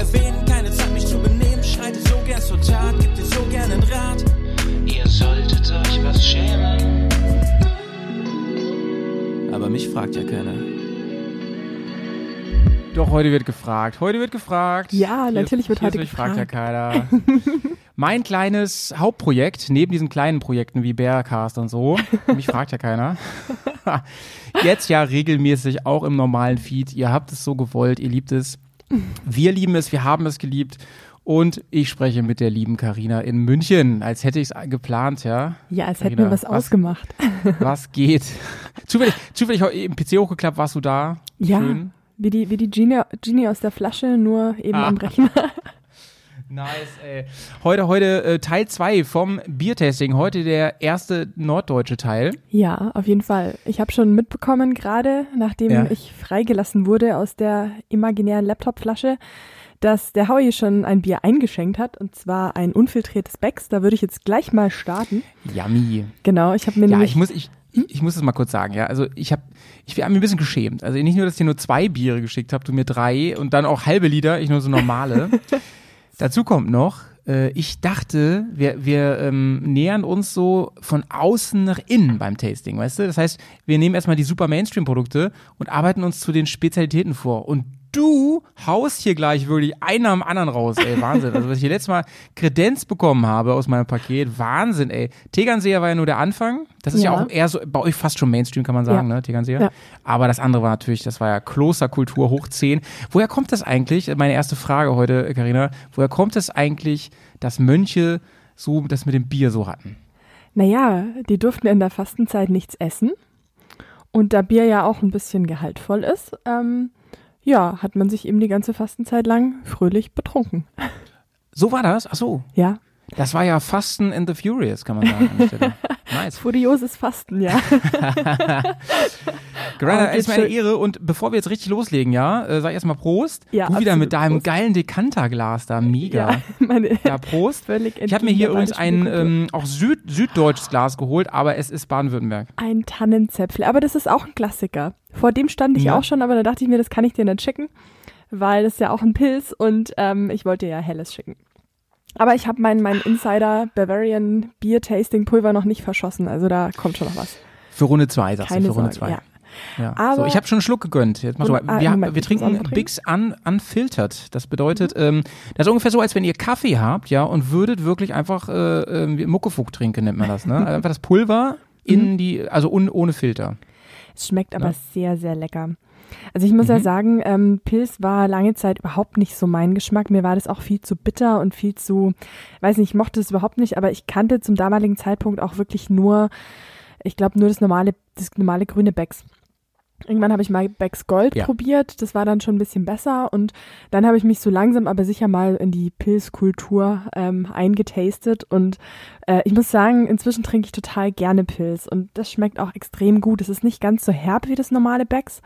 erwähnen, keine Zeit mich zu benehmen. Schreite so gern zur Tat, gib dir so gern einen Rat. Ihr solltet euch was schämen. Aber mich fragt ja keiner. Doch, heute wird gefragt. Heute wird gefragt. Ja, natürlich ist, wird heute mich gefragt. Fragt ja keiner. mein kleines Hauptprojekt, neben diesen kleinen Projekten wie Bearcast und so, mich fragt ja keiner. Jetzt ja regelmäßig auch im normalen Feed. Ihr habt es so gewollt, ihr liebt es. Wir lieben es, wir haben es geliebt. Und ich spreche mit der lieben Karina in München, als hätte ich es geplant, ja. Ja, als hätten wir was, was- ausgemacht. Was geht? zufällig, zufällig im PC hochgeklappt, warst du da? Ja, Schön. wie die, wie die Genie, Genie aus der Flasche, nur eben Ah. am Rechner. Nice, ey. Heute, heute äh, Teil 2 vom Biertasting. Heute der erste norddeutsche Teil. Ja, auf jeden Fall. Ich habe schon mitbekommen, gerade nachdem Ja. ich freigelassen wurde aus der imaginären Laptopflasche, dass der Howie schon ein Bier eingeschenkt hat, und zwar ein unfiltriertes Becks. Da würde ich jetzt gleich mal starten. Yummy. Genau, ich habe mir Ja, ich muss, ich, ich muss es mal kurz sagen, ja. Also ich habe, ich habe mich ein bisschen geschämt. Also nicht nur, dass ich dir nur zwei Biere geschickt habe, du mir drei und dann auch halbe Liter, ich nur so normale. Dazu kommt noch, äh, ich dachte, wir, wir ähm, nähern uns so von außen nach innen beim Tasting, weißt du? Das heißt, wir nehmen erstmal die super Mainstream-Produkte und arbeiten uns zu den Spezialitäten vor. Und du haust hier gleich wirklich einen am anderen raus, ey, Wahnsinn. Also was ich hier letztes Mal Kredenz bekommen habe aus meinem Paket, Wahnsinn, ey. Tegernseher war ja nur der Anfang. Das ist ja, Ja. auch eher so, bei euch fast schon Mainstream, kann man sagen, Ja. ne, Tegernseher. Ja. Aber das andere war natürlich, das war ja Klosterkultur hoch 10. Woher kommt das eigentlich? Meine erste Frage heute, Karina. Woher kommt es eigentlich, dass Mönche so das mit dem Bier so hatten? Naja, die durften in der Fastenzeit nichts essen. Und da Bier ja auch ein bisschen gehaltvoll ist, ähm, ja, hat man sich eben die ganze Fastenzeit lang fröhlich betrunken. So war das? Ach so. Ja, Das war ja Fasten in the Furious, kann man sagen. nice. furioses Fasten, ja. Greta, Oh, ist mir eine. Ehre und bevor wir jetzt richtig loslegen, ja, äh, sag erstmal Prost. Ja, du wieder mit deinem Prost. geilen Dekanterglas da, mega. Ja, meine Ja, Prost. völlig Ich habe mir hier übrigens ein ähm, auch Süd süddeutsches Glas geholt, aber es ist Baden-Württemberg. Ein Tannenzäpfle, aber das ist auch ein Klassiker. Vor dem stand ich Ja. auch schon, aber da dachte ich mir, das kann ich dir nicht schicken, weil das ist ja auch ein Pilz und ähm, ich wollte dir ja helles schicken. Aber ich habe mein, mein Insider Bavarian Beer Tasting Pulver noch nicht verschossen, also da kommt schon noch was. Für Runde 2, sagst Keine du, für Runde Sorge, 2. ja. Ja. Aber- so, ich habe schon einen Schluck gegönnt. Jetzt mach Und- mal. ah, Wir, Moment, wir trinken. Bix un, unfiltert. Das bedeutet, ähm, das ist ungefähr so, als wenn ihr Kaffee habt, ja, und würdet wirklich einfach äh, äh, wie Muckefuck trinken, nennt man das, ne? Also einfach das Pulver Mhm. in die, also un, ohne Filter. Es schmeckt aber Ja. sehr, sehr lecker. Also ich muss ja Mhm. sagen, ähm, Pilz war lange Zeit überhaupt nicht so mein Geschmack. Mir war das auch viel zu bitter und viel zu, weiß nicht, ich mochte es überhaupt nicht, aber ich kannte zum damaligen Zeitpunkt auch wirklich nur, ich glaube nur das normale, das normale grüne Becks. Irgendwann habe ich mal Becks Gold Ja. probiert, das war dann schon ein bisschen besser und dann habe ich mich so langsam aber sicher mal in die Pilzkultur ähm, eingetastet und äh, ich muss sagen, inzwischen trinke ich total gerne Pilz und das schmeckt auch extrem gut. Es ist nicht ganz so herb wie das normale Becks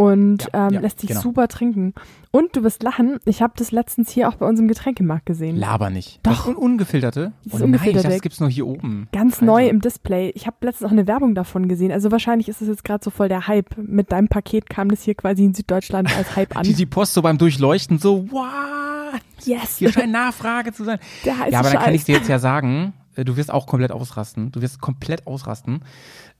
und Ja, ähm, ja, lässt sich genau. super trinken. Und du wirst lachen, ich habe das letztens hier auch bei uns im Getränkemarkt gesehen. Laber nicht. Doch. Das un ungefilterte? Dieses oh nein, das gibt's nur hier oben. Ganz Also, neu im Display. Ich habe letztens auch eine Werbung davon gesehen. Also wahrscheinlich ist es jetzt gerade so voll der Hype. Mit deinem Paket kam das hier quasi in Süddeutschland als Hype an. Die, die Post so beim Durchleuchten so, what? yes! Hier scheint Nachfrage zu sein. der heiße Ja, aber dann kann ich dir jetzt ja sagen, äh, du wirst auch komplett ausrasten. Du wirst komplett ausrasten.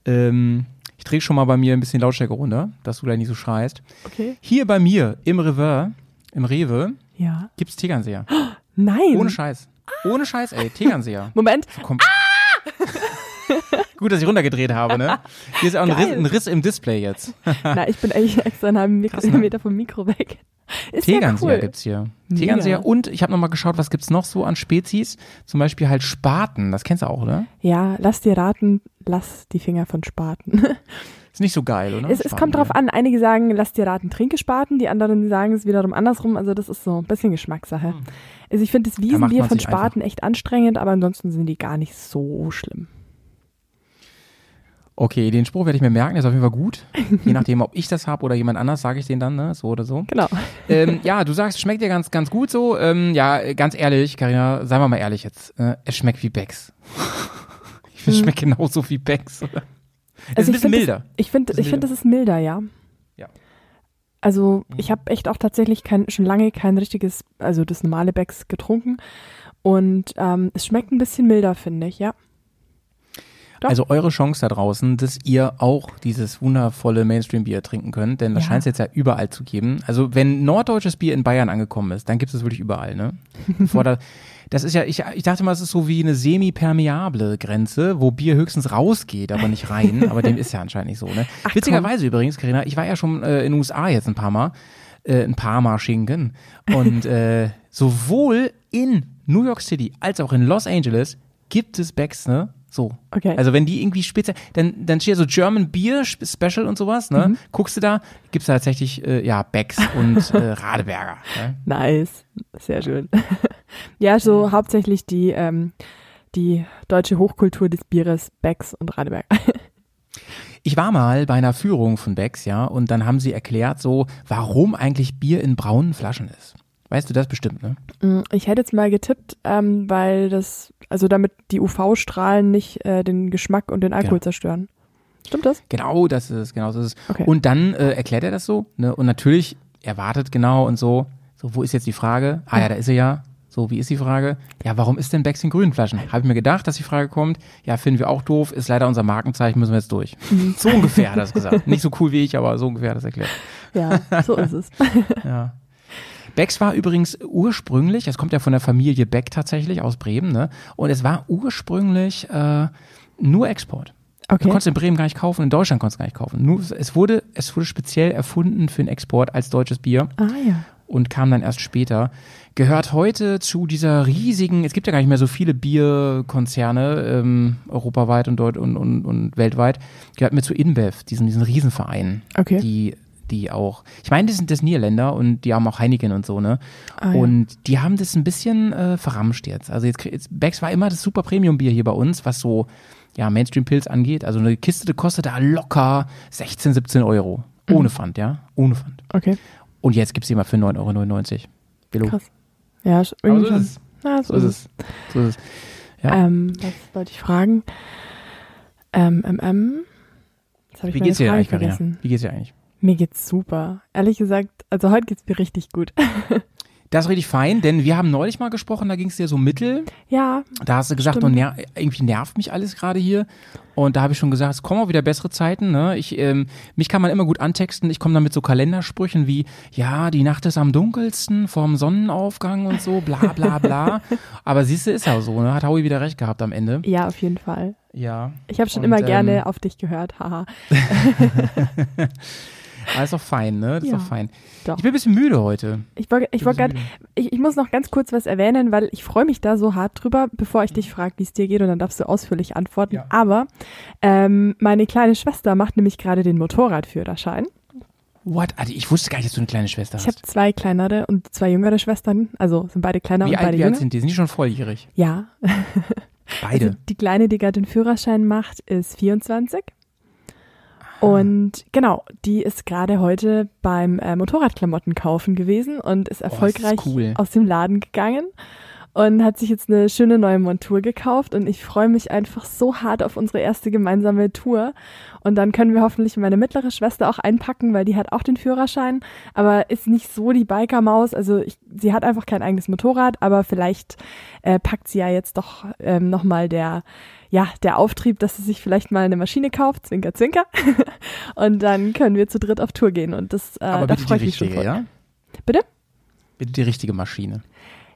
Ähm, ich drehe schon mal bei mir ein bisschen Lautstärke runter, dass du gleich nicht so schreist. Okay. Hier bei mir im Rewe, im Rewe, Ja. gibt's Tegernseher. Nein. Ohne Scheiß. Ohne Scheiß, ey, Tegernseher. Moment. Komm. Gut, dass ich runtergedreht habe, ne? Hier ist auch ein. Riss, ein Riss im Display jetzt. Na, ich bin eigentlich extra einen halben Mik Krass, ne? Meter vom Mikro weg. Ist Tegernseher ja cool. gibt's hier. Mega. Tegernseher und ich habe nochmal geschaut, was gibt's noch so an Spezies? Zum Beispiel halt Spaten, das kennst du auch, oder? Ja, lass dir raten, lass die Finger von Spaten. Ist nicht so geil, oder? es, es kommt drauf an, einige sagen, lass dir raten, trinke Spaten, die anderen sagen es wiederum andersrum, also das ist so ein bisschen Geschmackssache. Also ich finde das Wiesenbier von Spaten echt anstrengend, aber ansonsten sind die gar nicht so schlimm. Okay, den Spruch werde ich mir merken, der ist auf jeden Fall gut. Je nachdem, ob ich das habe oder jemand anders, sage ich den dann, ne? So oder so. Genau. ähm, ja, du sagst, schmeckt dir ganz, ganz gut so. Ähm, ja, ganz ehrlich, Karina, seien wir mal ehrlich jetzt. Äh, es schmeckt wie Becks. ich finde, es schmeckt genauso wie Becks, oder? Es ist ein Hm. Also bisschen milder. Das, ich finde, ich finde, das ist milder, ja. Ja. Also ich habe echt auch tatsächlich kein, schon lange kein richtiges, also das normale Becks getrunken und ähm, es schmeckt ein bisschen milder, finde ich, ja. Doch. Also eure Chance da draußen, dass ihr auch dieses wundervolle Mainstream-Bier trinken könnt, denn das Ja. scheint es jetzt ja überall zu geben. Also wenn norddeutsches Bier in Bayern angekommen ist, dann gibt es es wirklich überall, ne? Da, das ist ja, ich, ich dachte mal, es ist so wie eine semi-permeable Grenze, wo Bier höchstens rausgeht, aber nicht rein. aber dem ist ja anscheinend nicht so, ne? Ach, Witzigerweise übrigens, Karina, ich war ja schon äh, in den USA jetzt ein paar Mal, äh, ein paar Mal Schinken. Und äh, sowohl in New York City als auch in Los Angeles gibt es Becks, ne? So. Okay. Also wenn die irgendwie speziell, dann, dann steht ja so German Beer Sp- Special und sowas, ne? Mhm. Guckst du da, gibt's da tatsächlich, äh, ja, Becks und äh, Radeberger. Ne? Nice. Sehr schön. ja, so hauptsächlich die, ähm, die deutsche Hochkultur des Bieres, Becks und Radeberg. Ich war mal bei einer Führung von Becks, ja, und dann haben sie erklärt so, warum eigentlich Bier in braunen Flaschen ist. Weißt du das bestimmt, ne? Mm, Ich hätte jetzt mal getippt, ähm, weil das, also damit die UV-Strahlen nicht äh, den Geschmack und den Alkohol Genau. zerstören. Stimmt das? Genau, das ist es, genau so ist es. Okay. Und dann äh, erklärt er das so, ne? Und natürlich, er wartet genau und so. So, wo ist jetzt die Frage? Ah ja, da ist sie ja. So, wie ist die Frage? Ja, warum ist denn Becks in grünen Flaschen? Habe ich mir gedacht, dass die Frage kommt. Ja, finden wir auch doof, ist leider unser Markenzeichen, müssen wir jetzt durch. so ungefähr hat er das gesagt. Nicht so cool wie ich, aber so ungefähr hat er das erklärt. Ja, so ist es. Ja. Becks war übrigens ursprünglich, es kommt ja von der Familie Beck tatsächlich aus Bremen, ne? Und es war ursprünglich äh, nur Export. Du Okay. konntest in Bremen gar nicht kaufen, in Deutschland konntest du gar nicht kaufen. Nur, es, wurde, es wurde speziell erfunden für den Export als deutsches Bier Ah ja. und kam dann erst später. Gehört heute zu dieser riesigen, es gibt ja gar nicht mehr so viele Bierkonzerne ähm, europaweit und, deut und, und, und weltweit, gehört mir zu InBev, diesen, diesen Riesenverein, Okay. die, die auch, ich meine, die sind das Niederländer und die haben auch Heineken und so, ne? Ah, ja. Und die haben das ein bisschen äh, verramscht jetzt. Also jetzt, jetzt Becks war immer das super Premium-Bier hier bei uns, was so ja, Mainstream-Pilz angeht. Also eine Kiste die kostet da locker 16, 17 Euro. Mhm. Ohne Pfand, ja? Ohne Pfand. Okay, Und jetzt gibt's die mal für 9,99 Euro. Krass. Ja, irgendwie so ist es. Ja, So ist es. So ist es. Ja. Ähm, was wollte ich fragen? Ähm, ähm, ähm. Wie geht's dir eigentlich, Karina? Wie geht's dir eigentlich? Mir geht's super. Ehrlich gesagt, also heute geht's mir richtig gut. Das ist richtig fein, denn wir haben neulich mal gesprochen, da ging's dir so mittel. ja, Da hast du gesagt, Stimmt. oh, ner irgendwie nervt mich alles gerade hier. Und da habe ich schon gesagt, es kommen auch wieder bessere Zeiten. Ne? Ich, ähm, mich kann man immer gut antexten. Ich komme dann mit so Kalendersprüchen wie, ja, die Nacht ist am dunkelsten vorm Sonnenaufgang und so, bla bla bla. Aber siehst du, ist ja so, ne? Hat Howie wieder recht gehabt am Ende. ja, auf jeden Fall. Ja. Ich habe schon Und, immer ähm, gerne auf dich gehört, haha. Aber ist doch fein, ne? Das ist Ja, doch fein. doch. Ich bin ein bisschen müde heute. Ich wollte ich wollt grad, ich, ich muss noch ganz kurz was erwähnen, weil ich freue mich da so hart drüber, bevor ich dich frage, wie es dir geht und dann darfst du ausführlich antworten. Ja. Aber ähm, meine kleine Schwester macht nämlich gerade den Motorradführerschein. What? Alter, ich wusste gar nicht, dass du eine kleine Schwester Ich habe hast. zwei kleinere und zwei jüngere Schwestern, also sind beide kleiner Wie und alt, beide wie alt jünger. sind die? Sind die schon volljährig? Ja, Beide. Also die Kleine, die gerade den Führerschein macht, ist 24. Und genau, die ist gerade heute beim äh, Motorradklamotten kaufen gewesen und ist Oh, das ist erfolgreich cool. aus dem Laden gegangen und hat sich jetzt eine schöne neue Montur gekauft und ich freue mich einfach so hart auf unsere erste gemeinsame Tour und dann können wir hoffentlich meine mittlere Schwester auch einpacken, weil die hat auch den Führerschein, aber ist nicht so die Bikermaus, also ich, sie hat einfach kein eigenes Motorrad, aber vielleicht äh, packt sie ja jetzt doch ähm, nochmal der ja, der Auftrieb, dass sie sich vielleicht mal eine Maschine kauft, zwinker, zwinker. und dann können wir zu dritt auf Tour gehen. Und das, äh, Aber da freue ich mich schon richtige, ja? Bitte? Bitte die richtige Maschine.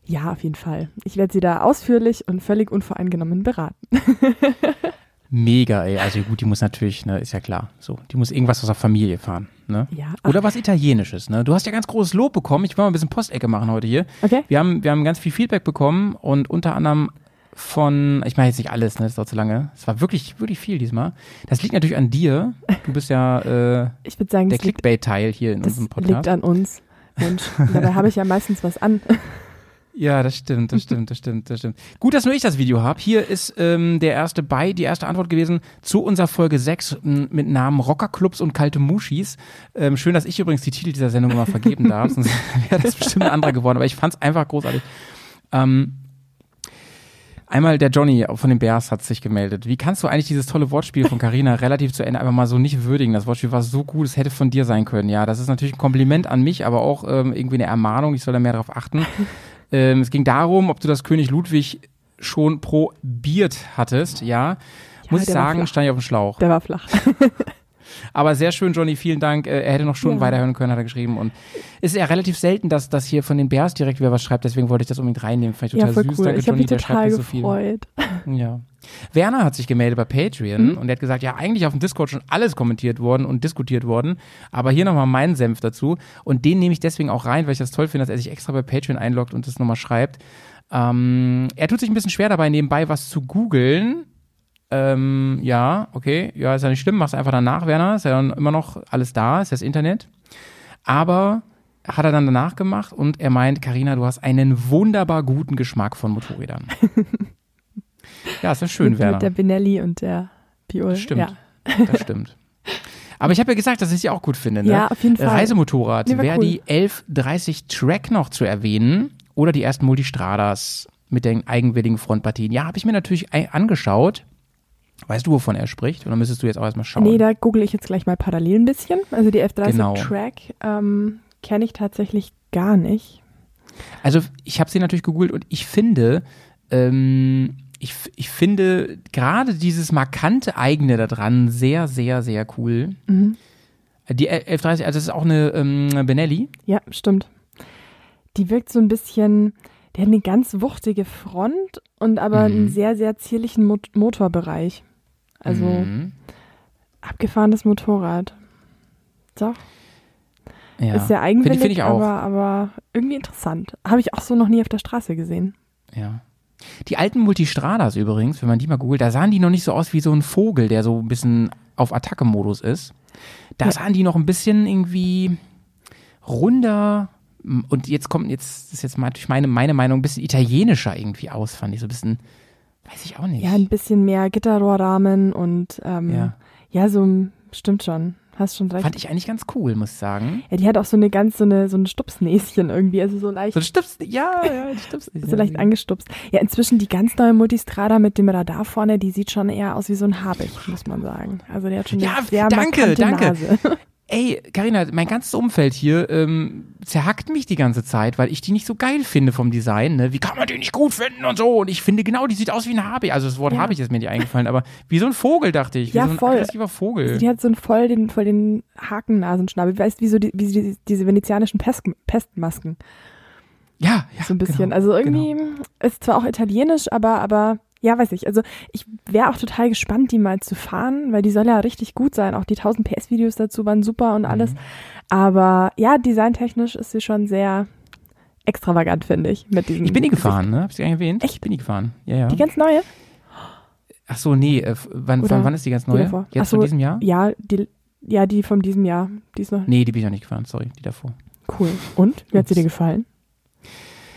Ja, auf jeden Fall. Ich werde sie da ausführlich und völlig unvoreingenommen beraten. Mega, ey. Also gut, die muss natürlich, ne, ist ja klar. So, die muss irgendwas aus der Familie fahren, ne? Ja. Oder was Italienisches, ne? Du hast ja ganz großes Lob bekommen. Ich will mal ein bisschen Postecke machen heute hier. okay. Wir haben, wir haben ganz viel Feedback bekommen und unter anderem von, ich meine jetzt nicht alles, ne, das dauert zu lange. Es war wirklich, wirklich viel diesmal. Das liegt natürlich an dir. Du bist ja äh, Ich würde sagen, der das, liegt, Clickbait-Teil hier in das unserem liegt Podcast. an uns. Mensch, Und dabei habe ich ja meistens was an. Ja, das stimmt, das stimmt, das stimmt, das stimmt. Gut, dass nur ich das Video habe. Hier ist ähm, der erste bei, die erste Antwort gewesen zu unserer Folge 6 m, mit Namen Rockerclubs und kalte Muschis. Ähm, schön, dass ich übrigens die Titel dieser Sendung immer vergeben darf, sonst wäre das bestimmt ein anderer geworden. Aber ich fand es einfach großartig. Ähm, einmal der Johnny von den Bears hat sich gemeldet. Wie kannst du eigentlich dieses tolle Wortspiel von Carina relativ zu Ende einfach mal so nicht würdigen? Das Wortspiel war so gut, es hätte von dir sein können. Ja, das ist natürlich ein Kompliment an mich, aber auch ähm, irgendwie eine Ermahnung. Ich soll da mehr darauf achten. Ähm, es ging darum, ob du das König Ludwig schon probiert hattest, ja. Muss ich sagen, stand ich auf dem Schlauch. Der war flach. Aber sehr schön, Johnny, vielen Dank. Äh, Er hätte noch Stunden Ja. weiterhören können, hat er geschrieben. Und es ist ja relativ selten, dass, dass hier von den Bears direkt wer was schreibt, deswegen wollte ich das unbedingt reinnehmen. Fand ich Ja, total voll süß. cool. Danke, ich Johnny, mich der schreibt total nicht so viel. gefreut. Ja. Werner hat sich gemeldet bei Patreon Mhm. und er hat gesagt, ja, eigentlich auf dem Discord schon alles kommentiert worden und diskutiert worden, aber hier nochmal meinen Senf dazu und den nehme ich deswegen auch rein, weil ich das toll finde, dass er sich extra bei Patreon einloggt und das nochmal schreibt. Ähm, er tut sich ein bisschen schwer dabei, nebenbei was zu googeln. Ähm, ja, okay, ja, ist ja nicht schlimm, mach's einfach danach, Werner, ist ja dann immer noch alles da, ist das Internet. Aber hat er dann danach gemacht und er meint, Karina, du hast einen wunderbar guten Geschmack von Motorrädern. ja, ist ja schön, mit, Werner. mit der Benelli und der Piol. Das stimmt. Ja, Das stimmt. Aber ich habe ja gesagt, dass ich sie auch gut finde. Ne? ja auf jeden Fall. Reisemotorrad Nee, wäre cool. die 1130 Track noch zu erwähnen oder die ersten Multistradas mit den eigenwilligen Frontpartien. Ja, habe ich mir natürlich angeschaut. Weißt du, wovon er spricht? Oder müsstest du jetzt auch erstmal schauen? Nee, da google ich jetzt gleich mal parallel ein bisschen. Also die F30 Genau. Track ähm, kenne ich tatsächlich gar nicht. Also ich habe sie natürlich gegoogelt und ich finde, ähm, ich, ich finde gerade dieses markante eigene da dran sehr, sehr, sehr cool. Mhm. Die 1130, also das ist auch eine ähm, Benelli. Ja, stimmt. Die wirkt so ein bisschen, der hat eine ganz wuchtige Front und aber Mhm. einen sehr, sehr zierlichen Mot Motorbereich. Also Mhm. abgefahrenes Motorrad. Doch, ja. ist Finde eigenwillig, find ich auch. aber, aber irgendwie interessant. Habe ich auch so noch nie auf der Straße gesehen. Ja. Die alten Multistradas übrigens, wenn man die mal googelt, da sahen die noch nicht so aus wie so ein Vogel, der so ein bisschen auf Attacke-Modus ist. Da Ja. sahen die noch ein bisschen irgendwie runder und jetzt kommt, jetzt ist jetzt mal natürlich meine, meine Meinung, ein bisschen italienischer irgendwie aus, fand ich so ein bisschen, weiß ich auch nicht. Ja, ein bisschen mehr Gitterrohrrahmen und ähm, Ja. ja. so stimmt schon. Hast schon recht. Fand ich eigentlich ganz cool, muss ich sagen. ja, die hat auch so eine ganz, so eine, so ein Stupsnäschen irgendwie, also so leicht, So stimmt's, ja, ja, das stimmt's. so leicht angestupst. Ja, inzwischen die ganz neue Multistrada mit dem Radar vorne, die sieht schon eher aus wie so ein Habicht, muss man sagen. Also der hat schon eine Ja, sehr danke, markante danke. Nase. Ey, Karina, mein ganzes Umfeld hier ähm, zerhackt mich die ganze Zeit, weil ich die nicht so geil finde vom Design. Ne? Wie kann man die nicht gut finden und so? Und ich finde genau, die sieht aus wie ein Habe. Also das Wort Ja. habe ich ist mir nicht eingefallen, aber wie so ein Vogel, dachte ich. Wie Ja, so ein voll. aggressiver Vogel. Die hat so einen voll den, voll den Hakennasenschnabel. Weißt wie so die, wie die, diese venezianischen Pest, Pestmasken. ja, ja. So ein bisschen. Genau, also irgendwie Genau. ist zwar auch italienisch, aber, aber ja, weiß ich. Also ich wäre auch total gespannt, die mal zu fahren, weil die soll ja richtig gut sein. Auch die 1000 PS-Videos dazu waren super und alles. Mhm. Aber ja, designtechnisch ist sie schon sehr extravagant, finde ich. Mit diesen Ich bin die gefahren, ne? Hab ich gar nicht erwähnt? Echt? Ich bin die gefahren. Ja, ja. Die ganz neue? Ach so, nee. Äh, wann, Oder von wann ist die ganz die neue? davor? Jetzt so, von diesem Jahr? Ja, die, ja, die von diesem Jahr. Die ist noch Nee, die bin ich noch nicht gefahren. Sorry, die davor. cool. Und? Wie hat sie dir gefallen?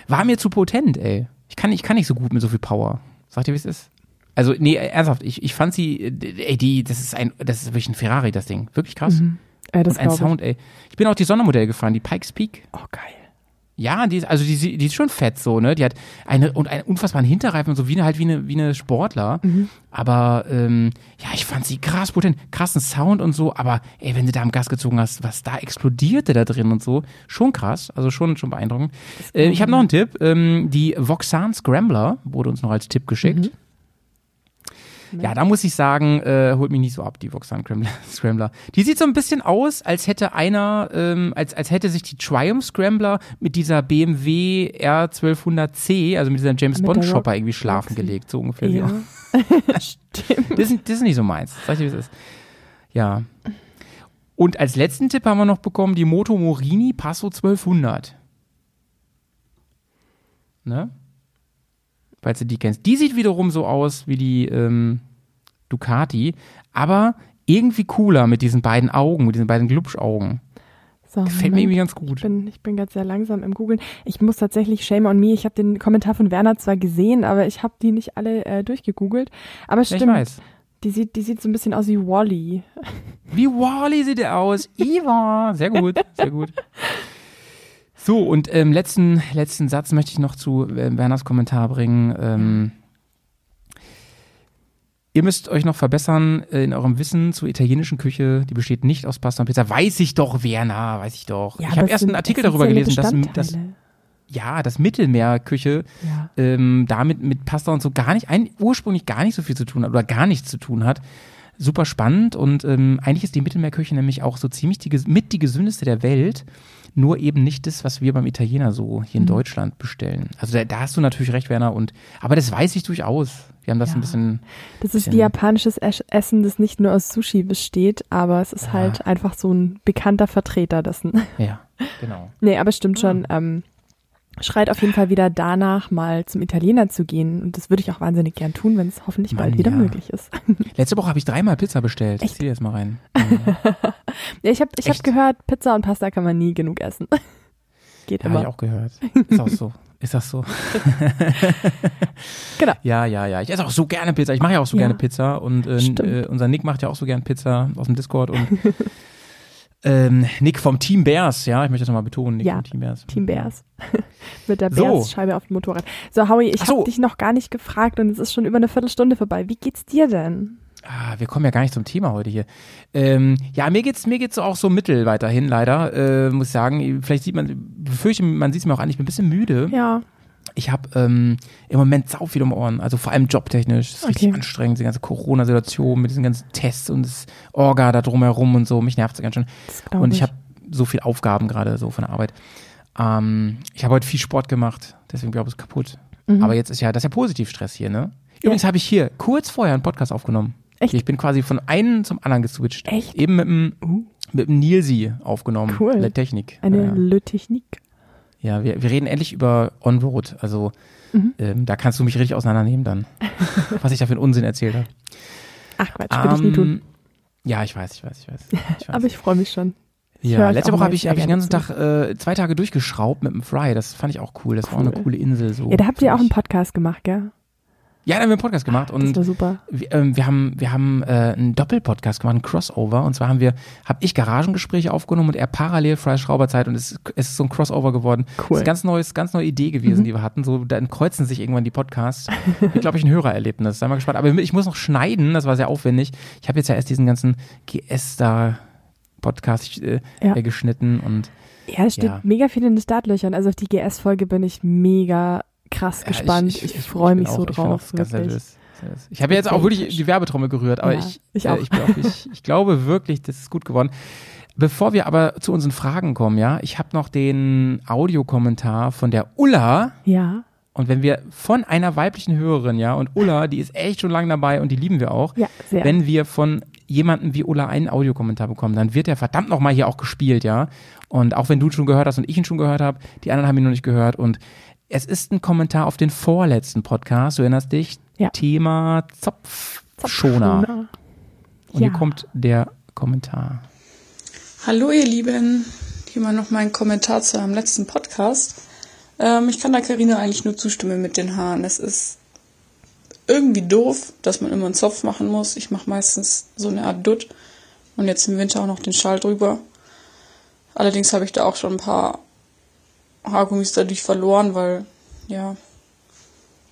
War mir zu potent, ey. Ich kann, ich kann nicht so gut mit so viel Power. Sagt ihr, wie es ist? Also, nee, ernsthaft, ich, ich fand sie, äh, ey, die, das ist ein, das ist wirklich ein Ferrari, das Ding. Wirklich krass. Mhm. Äh, das Und ein glaube ich. Sound, ey. Ich bin auch die Sondermodell gefahren, die Pikes Peak. Oh, geil. Ja, die ist, also die, die ist schon fett so, ne? Die hat eine und einen unfassbaren Hinterreifen und so wie eine, halt wie eine, wie eine Sportler. Mhm. Aber ähm, ja, ich fand sie krass potent, krassen Sound und so, aber ey, wenn du da am Gas gezogen hast, was da explodierte da drin und so, schon krass, also schon, schon beeindruckend. Äh, ich habe noch einen Tipp, ähm, die Voxan Scrambler wurde uns noch als Tipp geschickt. Ja, da muss ich sagen, äh, holt mich nicht so ab, die Voxan Scrambler-. Die sieht so ein bisschen aus, als hätte einer, ähm, als, als hätte sich die Triumph Scrambler mit dieser BMW R1200C, also mit dieser James Mit Bond Shopper irgendwie schlafen Roxy. gelegt, so ungefähr. Ja. Stimmt. Das ist, das ist nicht so meins. Sag ich wie es ist. Ja. Und als letzten Tipp haben wir noch bekommen die Moto Morini Passo 1200. Ne? Falls du die kennst. Die sieht wiederum so aus wie die ähm, Ducati, aber irgendwie cooler mit diesen beiden Augen, mit diesen beiden Glubschaugen. So, Gefällt mir Moment. irgendwie ganz Ich gut. bin, ich bin ganz sehr langsam im Googlen. Ich muss tatsächlich, shame on me, ich habe den Kommentar von Werner zwar gesehen, aber ich habe die nicht alle äh, durchgegoogelt. Aber Ja, ich stimmt, weiß. die sieht, die sieht so ein bisschen aus wie Wally. Wie Wally sieht er aus. Iva. Sehr gut, sehr gut. So, und ähm, letzten, letzten Satz möchte ich noch zu äh, Werners Kommentar bringen. Ähm, ihr müsst euch noch verbessern äh, in eurem Wissen zur italienischen Küche. Die besteht nicht aus Pasta und Pizza. Weiß ich doch, Werner, weiß ich doch. ich habe erst einen Artikel darüber gelesen, dass, dass ja, dass Mittelmeerküche Ja. ähm, damit mit Pasta und so gar nicht, ein, ursprünglich gar nicht so viel zu tun hat oder gar nichts zu tun hat. Super spannend und ähm, eigentlich ist die Mittelmeerküche nämlich auch so ziemlich die, mit die gesündeste der Welt, nur eben nicht das, was wir beim Italiener so hier in Mhm. Deutschland bestellen. Also da, da hast du natürlich recht, Werner, und aber das weiß ich durchaus. Wir haben das Ja. ein bisschen, Das ist Bisschen- wie japanisches Essen, das nicht nur aus Sushi besteht, aber es ist Ja. halt einfach so ein bekannter Vertreter dessen. ja, genau. nee, aber stimmt schon. Ähm, schreit auf jeden Fall wieder danach, mal zum Italiener zu gehen. Und das würde ich auch wahnsinnig gern tun, wenn es hoffentlich Mann, bald wieder ja. möglich ist. Letzte Woche habe ich dreimal Pizza bestellt. Ich Echt? zieh dir jetzt mal rein. Mhm. Ja, ich habe ich hab gehört, Pizza und Pasta kann man nie genug essen. Geht Ja, habe ich immer. auch gehört. Ist auch so. Ist das so? Genau. Ja, ja, ja. Ich esse auch so gerne Pizza. Ich mache ja auch so Ja. gerne Pizza und äh, äh, unser Nick macht ja auch so gerne Pizza aus dem Discord und ähm, Nick vom Team Bears, ja, ich möchte das nochmal betonen, Nick Ja, vom Team Bears. Team Bears. Mit der So. Bears-Scheibe auf dem Motorrad. So, Howie, ich so. habe dich noch gar nicht gefragt und es ist schon über eine Viertelstunde vorbei. Wie geht's dir denn? Ah, wir kommen ja gar nicht zum Thema heute hier. Ähm, ja, mir geht's mir geht's auch so mittel weiterhin leider, äh, muss ich sagen. Vielleicht sieht man, befürchte, man sieht es mir auch an, ich bin ein bisschen müde. Ja, Ich habe ähm, im Moment sau viel um Ohren, also vor allem jobtechnisch. Das ist richtig Okay. anstrengend, die ganze Corona-Situation mit diesen ganzen Tests und das Orga da drumherum und so. Mich nervt's ganz schön. Und ich habe so viel Aufgaben gerade so von der Arbeit. Ähm, ich habe heute viel Sport gemacht, deswegen glaube ich es kaputt. Mhm. Aber jetzt ist ja, das ist ja Positivstress hier, ne? Übrigens habe ich hier kurz vorher einen Podcast aufgenommen. Echt? Ich bin quasi von einem zum anderen geswitcht. Echt? Eben mit dem, Uh. mit dem Nilsi aufgenommen. Cool. Le Technik. Eine ja, Le Technique. Ja wir, wir reden endlich über On-Road. Also Mhm. ähm, da kannst du mich richtig auseinandernehmen dann, was ich da für einen Unsinn erzählt habe. Ach Quatsch, würde ich nie tun. Ähm, Ja, ich weiß, ich weiß, ich weiß. Ich weiß. Aber ich freue mich schon. Ich Ja, letzte Woche habe ich, hab ich den ganzen Tag äh, zwei Tage durchgeschraubt mit dem Fry. Das fand ich auch cool. Das war auch eine Cool. coole Insel. So Ja, da habt ihr auch einen Podcast. Podcast gemacht, gell? Ja, da haben wir einen Podcast gemacht Das und war super. wir, ähm, wir haben, wir haben äh, einen Doppelpodcast gemacht, einen Crossover. Und zwar haben wir, habe ich Garagengespräche aufgenomhmen und er parallel freie Schrauberzeit und es, ist- es ist so ein Crossover geworden. Das ist Cool. eine ganz neues, ganz neue Idee gewesen, Mhm. die wir hatten. So, dann kreuzen sich irgendwann die Podcasts. Wird, glaube ich, ein Hörererlebnis. Sei mal gespannt. Aber ich muss noch schneiden, das war sehr aufwendig. Ich habe jetzt ja erst diesen ganzen GS da Podcast äh, Ja. äh, geschnitten und Ja, es steht Ja. mega viel in den Startlöchern. Also auf die GS-Folge bin ich mega krass Ja, gespannt. Ich, freue bin mich so auch- ich drauf. nervös. Ich habe jetzt auch wirklich die Werbetrommel gerührt, aber Ja, ich, ich äh, auch. ich, bin auch, ich, ich glaube wirklich, das ist gut geworden. Bevor wir aber zu unseren Fragen kommen, ja, ich habe noch den Audiokommentar von der Ulla. Ja, Und wenn wir von einer weiblichen Hörerin, ja, und Ulla, die ist echt schon lange dabei und die lieben wir auch. ja, sehr. Wenn wir von jemandem wie Ulla einen Audiokommentar bekommen, dann wird der verdammt nochmal hier auch gespielt, ja. Und auch wenn du ihn schon gehört hast und ich ihn schon gehört habe, die anderen haben ihn noch nicht gehört. Und es ist ein Kommentar auf den vorletzten Podcast, du erinnerst dich? Ja. Thema Zopfschoner. Zopfschoner. Und Ja. hier kommt der Kommentar. Hallo ihr Lieben, hier mal noch mein Kommentar zu einem letzten Podcast. Ähm, ich kann da Karina eigentlich nur zustimmen mit den Haaren. Es ist irgendwie doof, dass man immer einen Zopf machen muss. Ich mache meistens so eine Art Dutt und jetzt im Winter auch noch den Schal drüber. Allerdings habe ich da auch schon ein paar Haargummis dadurch verloren, weil ja,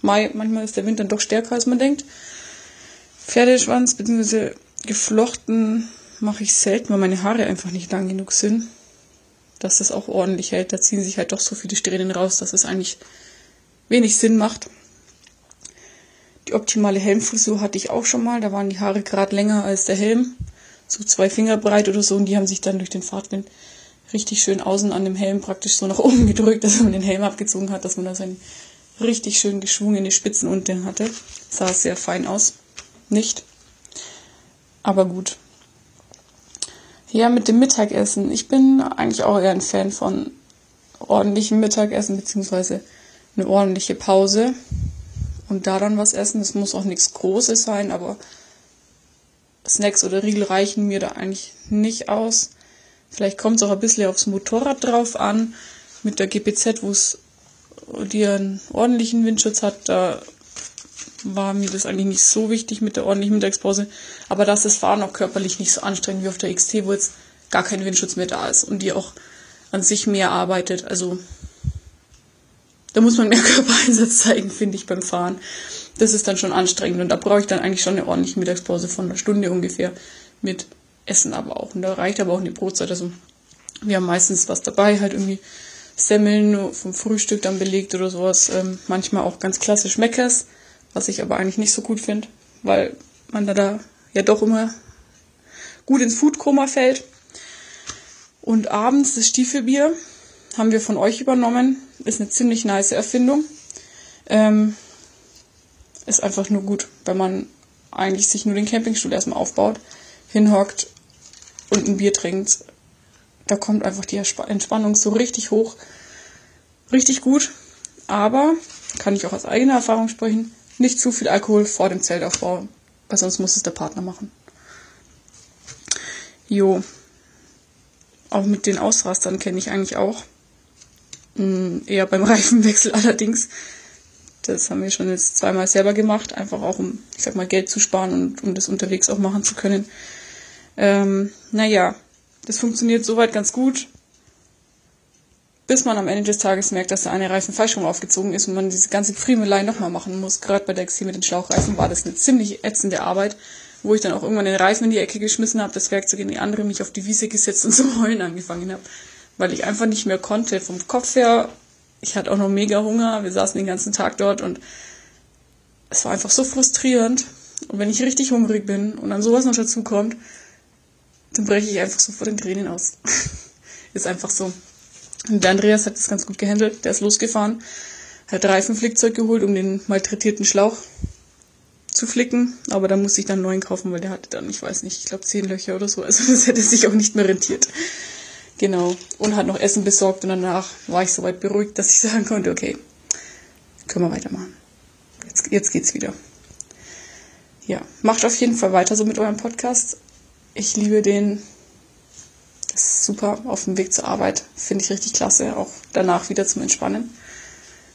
Mai, manchmal ist der Wind dann doch stärker als man denkt. Pferdeschwanz bzw. geflochten mache ich selten, weil meine Haare einfach nicht lang genug sind, dass das auch ordentlich hält. Da ziehen sich halt doch so viele Strähnen raus, dass es eigentlich wenig Sinn macht. Die optimale Helmfrisur hatte ich auch schon mal. Da waren die Haare gerade länger als der Helm. So zwei Finger breit oder so. Und die haben sich dann durch den Fahrtwind richtig schön außen an dem Helm praktisch so nach oben gedrückt, dass man den Helm abgezogen hat, dass man da seine richtig schön geschwungene Spitzen unten hatte. Sah sehr fein aus. Nicht. Aber gut. Ja, mit dem Mittagessen. Ich bin eigentlich auch eher ein Fan von ordentlichem Mittagessen, beziehungsweise eine ordentliche Pause. Und da dann was essen. Es muss auch nichts Großes sein, aber Snacks oder Riegel reichen mir da eigentlich nicht aus. Vielleicht kommt es auch ein bisschen aufs Motorrad drauf an. Mit der GPZ, wo es einen ordentlichen Windschutz hat, da war mir das eigentlich nicht so wichtig mit der ordentlichen Mittagspause. Aber dass das Fahren auch körperlich nicht so anstrengend wie auf der XT, wo jetzt gar kein Windschutz mehr da ist und die auch an sich mehr arbeitet. Also da muss man mehr Körpereinsatz zeigen, finde ich, beim Fahren. Das ist dann schon anstrengend und da brauche ich dann eigentlich schon eine ordentliche Mittagspause von einer Stunde ungefähr mit Essen aber auch. Und da reicht aber auch eine Brotzeit. Also wir haben meistens was dabei, halt irgendwie Semmeln vom Frühstück dann belegt oder sowas. Ähm, manchmal auch ganz klassisch Meckers, was ich aber eigentlich nicht so gut finde, weil man da, da ja doch immer gut ins Foodkoma fällt. Und abends das Stiefelbier haben wir von euch übernommen. Ist eine ziemlich nice Erfindung. Ähm, ist einfach nur gut, wenn man eigentlich sich nur den Campingstuhl erstmal aufbaut, hinhockt und ein Bier trinkt. Da kommt einfach die Entspannung so richtig hoch. Richtig gut. Aber, kann ich auch aus eigener Erfahrung sprechen, nicht zu viel Alkohol vor dem Zeltaufbau, weil sonst muss es der Partner machen. Jo. Auch mit den Ausrastern kenne ich eigentlich auch. Hm, eher beim Reifenwechsel allerdings. Das haben wir schon jetzt zweimal selber gemacht, einfach auch um, ich sag mal, Geld zu sparen und um das unterwegs auch machen zu können. Ähm, naja, das funktioniert soweit ganz gut, bis man am Ende des Tages merkt, dass der eine Reifen falsch rum aufgezogen ist und man diese ganze Friemelei nochmal machen muss. Gerade bei der XC mit den Schlauchreifen war das eine ziemlich ätzende Arbeit, wo ich dann auch irgendwann den Reifen in die Ecke geschmissen habe, das Werkzeug in die andere, mich auf die Wiese gesetzt und so heulen angefangen habe, weil ich einfach nicht mehr konnte. Vom Kopf her ich hatte auch noch mega Hunger, wir saßen den ganzen Tag dort und es war einfach so frustrierend. Und wenn ich richtig hungrig bin und dann sowas noch dazu kommt, dann breche ich einfach so vor den Tränen aus. ist einfach so. Und der Andreas hat das ganz gut gehandelt. Der ist losgefahren, hat Reifenflickzeug geholt, um den malträtierten Schlauch zu flicken. Aber da musste ich dann einen neuen kaufen, weil der hatte dann, ich weiß nicht, ich glaube zehn Löcher oder so. Also das hätte sich auch nicht mehr rentiert. Genau. Und hat noch Essen besorgt und danach war ich soweit beruhigt, dass ich sagen konnte, okay, können wir weitermachen. Jetzt, jetzt geht's wieder. Ja, macht auf jeden Fall weiter so mit eurem Podcast. Ich liebe den. Das ist super auf dem Weg zur Arbeit. Finde ich richtig klasse. Auch danach wieder zum Entspannen.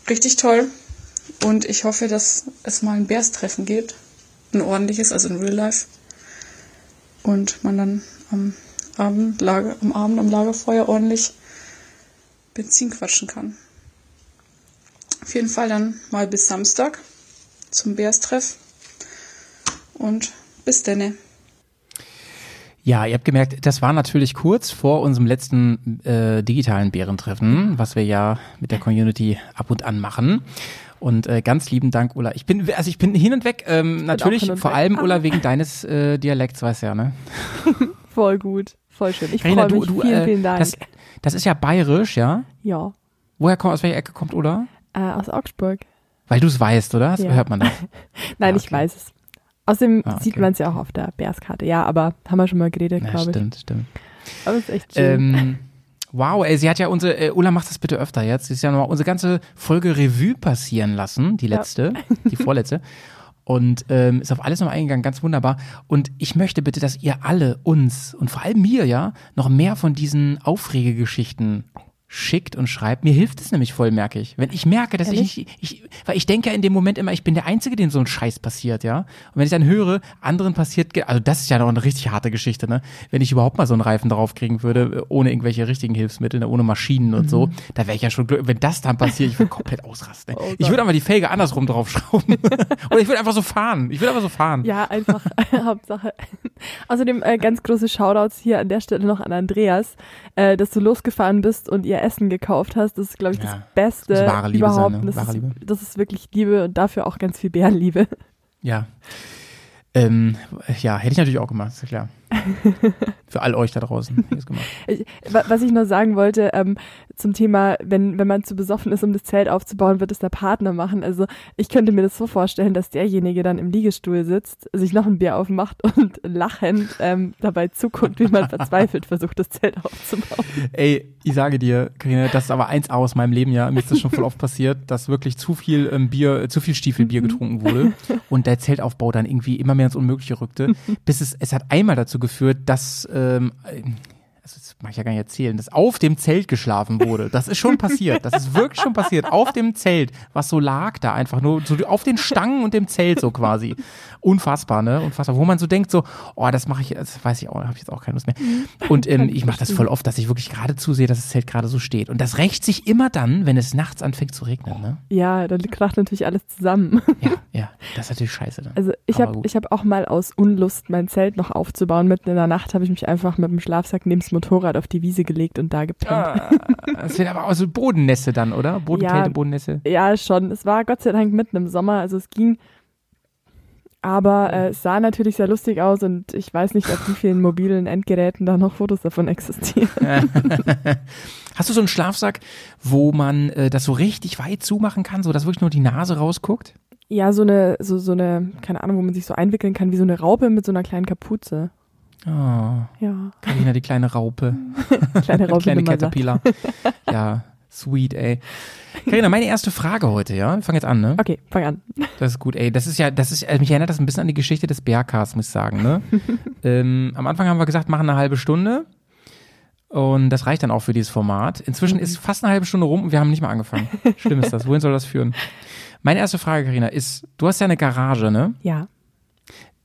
Richtig toll. Und ich hoffe, dass es mal ein Bärstreffen gibt. Ein ordentliches, also in Real Life. Und man dann am Abend, Lager, am Abend am Lagerfeuer ordentlich Benzin quatschen kann. Auf jeden Fall dann mal bis Samstag zum Bärstreff und bis denne. Ja, ihr habt gemerkt, das war natürlich kurz vor unserem letzten äh, digitalen Bärentreffen, was wir ja mit der Community ab und an machen. Und äh, ganz lieben Dank, Ulla. Ich bin, also ich bin hin und weg, ähm, natürlich vor weg. allem, Ulla, wegen deines äh, Dialekts, weißt du ja, ne? Voll gut. Voll schön. Ich freue mich. Du, du, vielen, äh, vielen Dank. Das, das, ist ja bayerisch, ja? Ja. Woher kommt, aus welcher Ecke kommt Ulla? Äh, aus Augsburg. Weil du es weißt, oder? Ja. Hört man das? Nein, ah, okay. ich weiß es. Außerdem ah, okay. sieht man es ja auch auf der Bärskarte. Ja, aber haben wir schon mal geredet, ja, glaube ich. Stimmt, stimmt. Aber es ist echt schön. Ähm, wow, ey, sie hat ja unsere, äh, Ulla macht das bitte öfter jetzt. Sie ist ja nochmal unsere ganze Folge Revue passieren lassen, die letzte, ja. die vorletzte und ähm, ist auf alles nochmal eingegangen, ganz wunderbar. Und ich möchte bitte, dass ihr alle uns und vor allem mir ja noch mehr von diesen Aufregegeschichten schickt und schreibt. Mir hilft es nämlich voll, merke ich. Wenn ich merke, dass Ehrlich? ich nicht, ich, weil ich denke ja in dem Moment immer, ich bin der Einzige, dem so ein Scheiß passiert, ja. Und wenn ich dann höre, anderen passiert, also das ist ja noch eine richtig harte Geschichte, ne? Wenn ich überhaupt mal so einen Reifen drauf kriegen würde, ohne irgendwelche richtigen Hilfsmittel, ne? ohne Maschinen und mhm. so, da wäre ich ja schon glücklich. Wenn das dann passiert, ich würde komplett ausrasten. Oh ich würde aber die Felge andersrum draufschrauben. Oder ich würde einfach so fahren. Ich würde einfach so fahren. Ja, einfach, Hauptsache. Außerdem äh, ganz große Shoutouts hier an der Stelle noch an Andreas, äh, dass du losgefahren bist und ihr Essen gekauft hast. Das ist, glaube ich, das ja, Beste das wahre Liebe überhaupt. Sein, ne? das, ist, das ist wirklich Liebe und dafür auch ganz viel Bärenliebe. Ja. Ähm, ja, hätte ich natürlich auch gemacht, ist ja klar. Für all euch da draußen. Ich, was ich noch sagen wollte, ähm, zum Thema, wenn, wenn man zu besoffen ist, um das Zelt aufzubauen, wird es der Partner machen. Also ich könnte mir das so vorstellen, dass derjenige dann im Liegestuhl sitzt, sich noch ein Bier aufmacht und lachend ähm, dabei zuguckt, wie man verzweifelt versucht, das Zelt aufzubauen. Ey, ich sage dir, Karina, das ist aber eins aus meinem Leben, ja. Mir ist das schon voll oft passiert, dass wirklich zu viel ähm, Bier, zu viel Stiefelbier getrunken wurde und der Zeltaufbau dann irgendwie immer mehr ins Unmögliche rückte, bis es, es hat einmal dazu geführt, dass ähm, das mag ich ja gar nicht erzählen, dass auf dem Zelt geschlafen wurde. Das ist schon passiert. Das ist wirklich schon passiert. Auf dem Zelt, was so lag da einfach nur, so auf den Stangen und dem Zelt so quasi. Unfassbar, ne? Unfassbar. Wo man so denkt, so, oh, das mache ich, das weiß ich auch, habe ich jetzt auch keine Lust mehr. Und ähm, ich mache das voll oft, dass ich wirklich gerade zusehe, dass das Zelt gerade so steht. Und das rächt sich immer dann, wenn es nachts anfängt zu regnen, ne? Ja, dann kracht natürlich alles zusammen. Ja, ja. Das ist natürlich scheiße dann. Also ich habe hab auch mal aus Unlust mein Zelt noch aufzubauen. Mitten in der Nacht habe ich mich einfach mit dem Schlafsack neben das Motorrad auf die Wiese gelegt und da gepennt. Ah, das wird aber auch so Bodennässe dann, oder? Bodenkälte, Ja. Bodennässe. Ja, schon. Es war Gott sei Dank mitten im Sommer, also es ging. Aber äh, es sah natürlich sehr lustig aus und ich weiß nicht, auf wie vielen mobilen Endgeräten da noch Fotos davon existieren. Hast du so einen Schlafsack, wo man äh, das so richtig weit zumachen kann, so dass wirklich nur die Nase rausguckt? Ja, so eine, so, so eine, keine Ahnung, wo man sich so einwickeln kann, wie so eine Raupe mit so einer kleinen Kapuze. Oh, Ja, Carina, die kleine Raupe. kleine Raupe kleine. Caterpillar. ja, sweet, ey. Carina, meine erste Frage heute, ja? Fangen jetzt an, ne? Okay, fang an. Das ist gut, ey. Das ist ja, das ist, also mich erinnert das ein bisschen an die Geschichte des Bergkars, muss ich sagen, ne? ähm, am Anfang haben wir gesagt, machen eine halbe Stunde. Und das reicht dann auch für dieses Format. Inzwischen ist fast eine halbe Stunde rum und wir haben nicht mal angefangen. Schlimm ist das. Wohin soll das führen? Meine erste Frage, Karina, ist, du hast ja eine Garage, ne? Ja.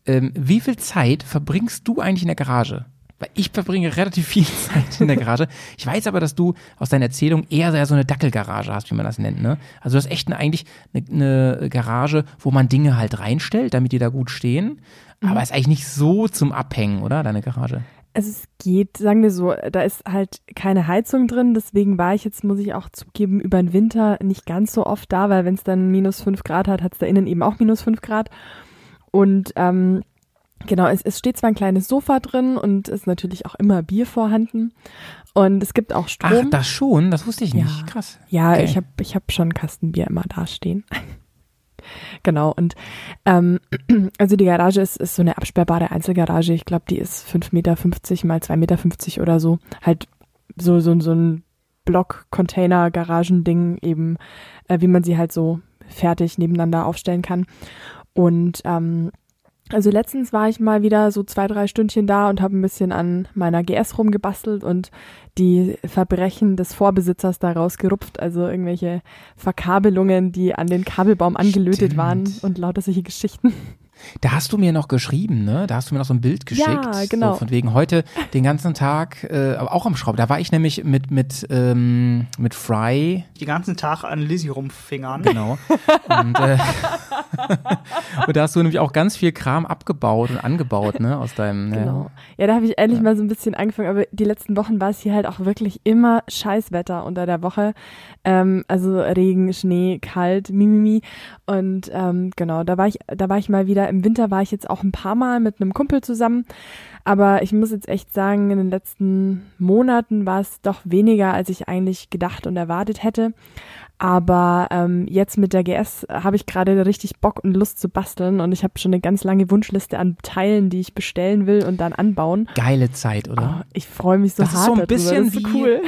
Ähm, wie viel Zeit verbringst du eigentlich in der Garage? Weil ich verbringe relativ viel Zeit in der Garage. Ich weiß aber, dass du aus deiner Erzählung eher so eine Dackelgarage hast, wie man das nennt, ne? Also du hast echt eine, eigentlich eine, eine Garage, wo man Dinge halt reinstellt, damit die da gut stehen. Aber ist eigentlich nicht so zum Abhängen, oder? Deine Garage. Also es geht, sagen wir so, da ist halt keine Heizung drin, deswegen war ich jetzt, muss ich auch zugeben, über den Winter nicht ganz so oft da, weil wenn es dann minus fünf Grad hat, hat es da innen eben auch minus fünf Grad. Und ähm, genau, es, es steht zwar ein kleines Sofa drin und ist natürlich auch immer Bier vorhanden. Und es gibt auch Strom. Ach, das schon? Das wusste ich nicht. Ja. Krass. Ja, Okay. ich habe ich hab schon Kastenbier immer dastehen. genau, und ähm, also die Garage ist, ist so eine absperrbare Einzelgarage. Ich glaube, die ist 5,50 Meter mal 2,50 Meter oder so. Halt so, so, so ein Block-Container-Garagending eben, äh, wie man sie halt so fertig nebeneinander aufstellen kann. Und ähm, also letztens war ich mal wieder so zwei, drei Stündchen da und habe ein bisschen an meiner GS rumgebastelt und die Verbrechen des Vorbesitzers da rausgerupft, also irgendwelche Verkabelungen, die an den Kabelbaum angelötet Stimmt. waren und lauter solche Geschichten. Da hast du mir noch geschrieben, ne? Da hast du mir noch so ein Bild geschickt. Ja, genau. So von wegen heute den ganzen Tag, äh, aber auch am Schrauben. Da war ich nämlich mit, mit, ähm, mit Fry, Den ganzen Tag an Lizzie rumfingern. genau. Und, äh, und da hast du nämlich auch ganz viel Kram abgebaut und angebaut, ne? Aus deinem. Genau. Ja, da habe ich ehrlich mal so ein bisschen angefangen, aber die letzten Wochen war es hier halt auch wirklich immer Scheißwetter unter der Woche. Ähm, also Regen, Schnee, kalt, mimimi. Und ähm, genau, da war ich, da war ich mal wieder. Im Winter war ich jetzt auch ein paar Mal mit einem Kumpel zusammen. Aber ich muss jetzt echt sagen, in den letzten Monaten war es doch weniger, als ich eigentlich gedacht und erwartet hätte. Aber ähm, jetzt mit der GS habe ich gerade richtig Bock und Lust zu basteln und ich habe schon eine ganz lange Wunschliste an Teilen, die ich bestellen will und dann anbauen. Geile Zeit, oder? Oh, ich freue mich so Das ist hart so ein darüber. bisschen das ist so wie- cool.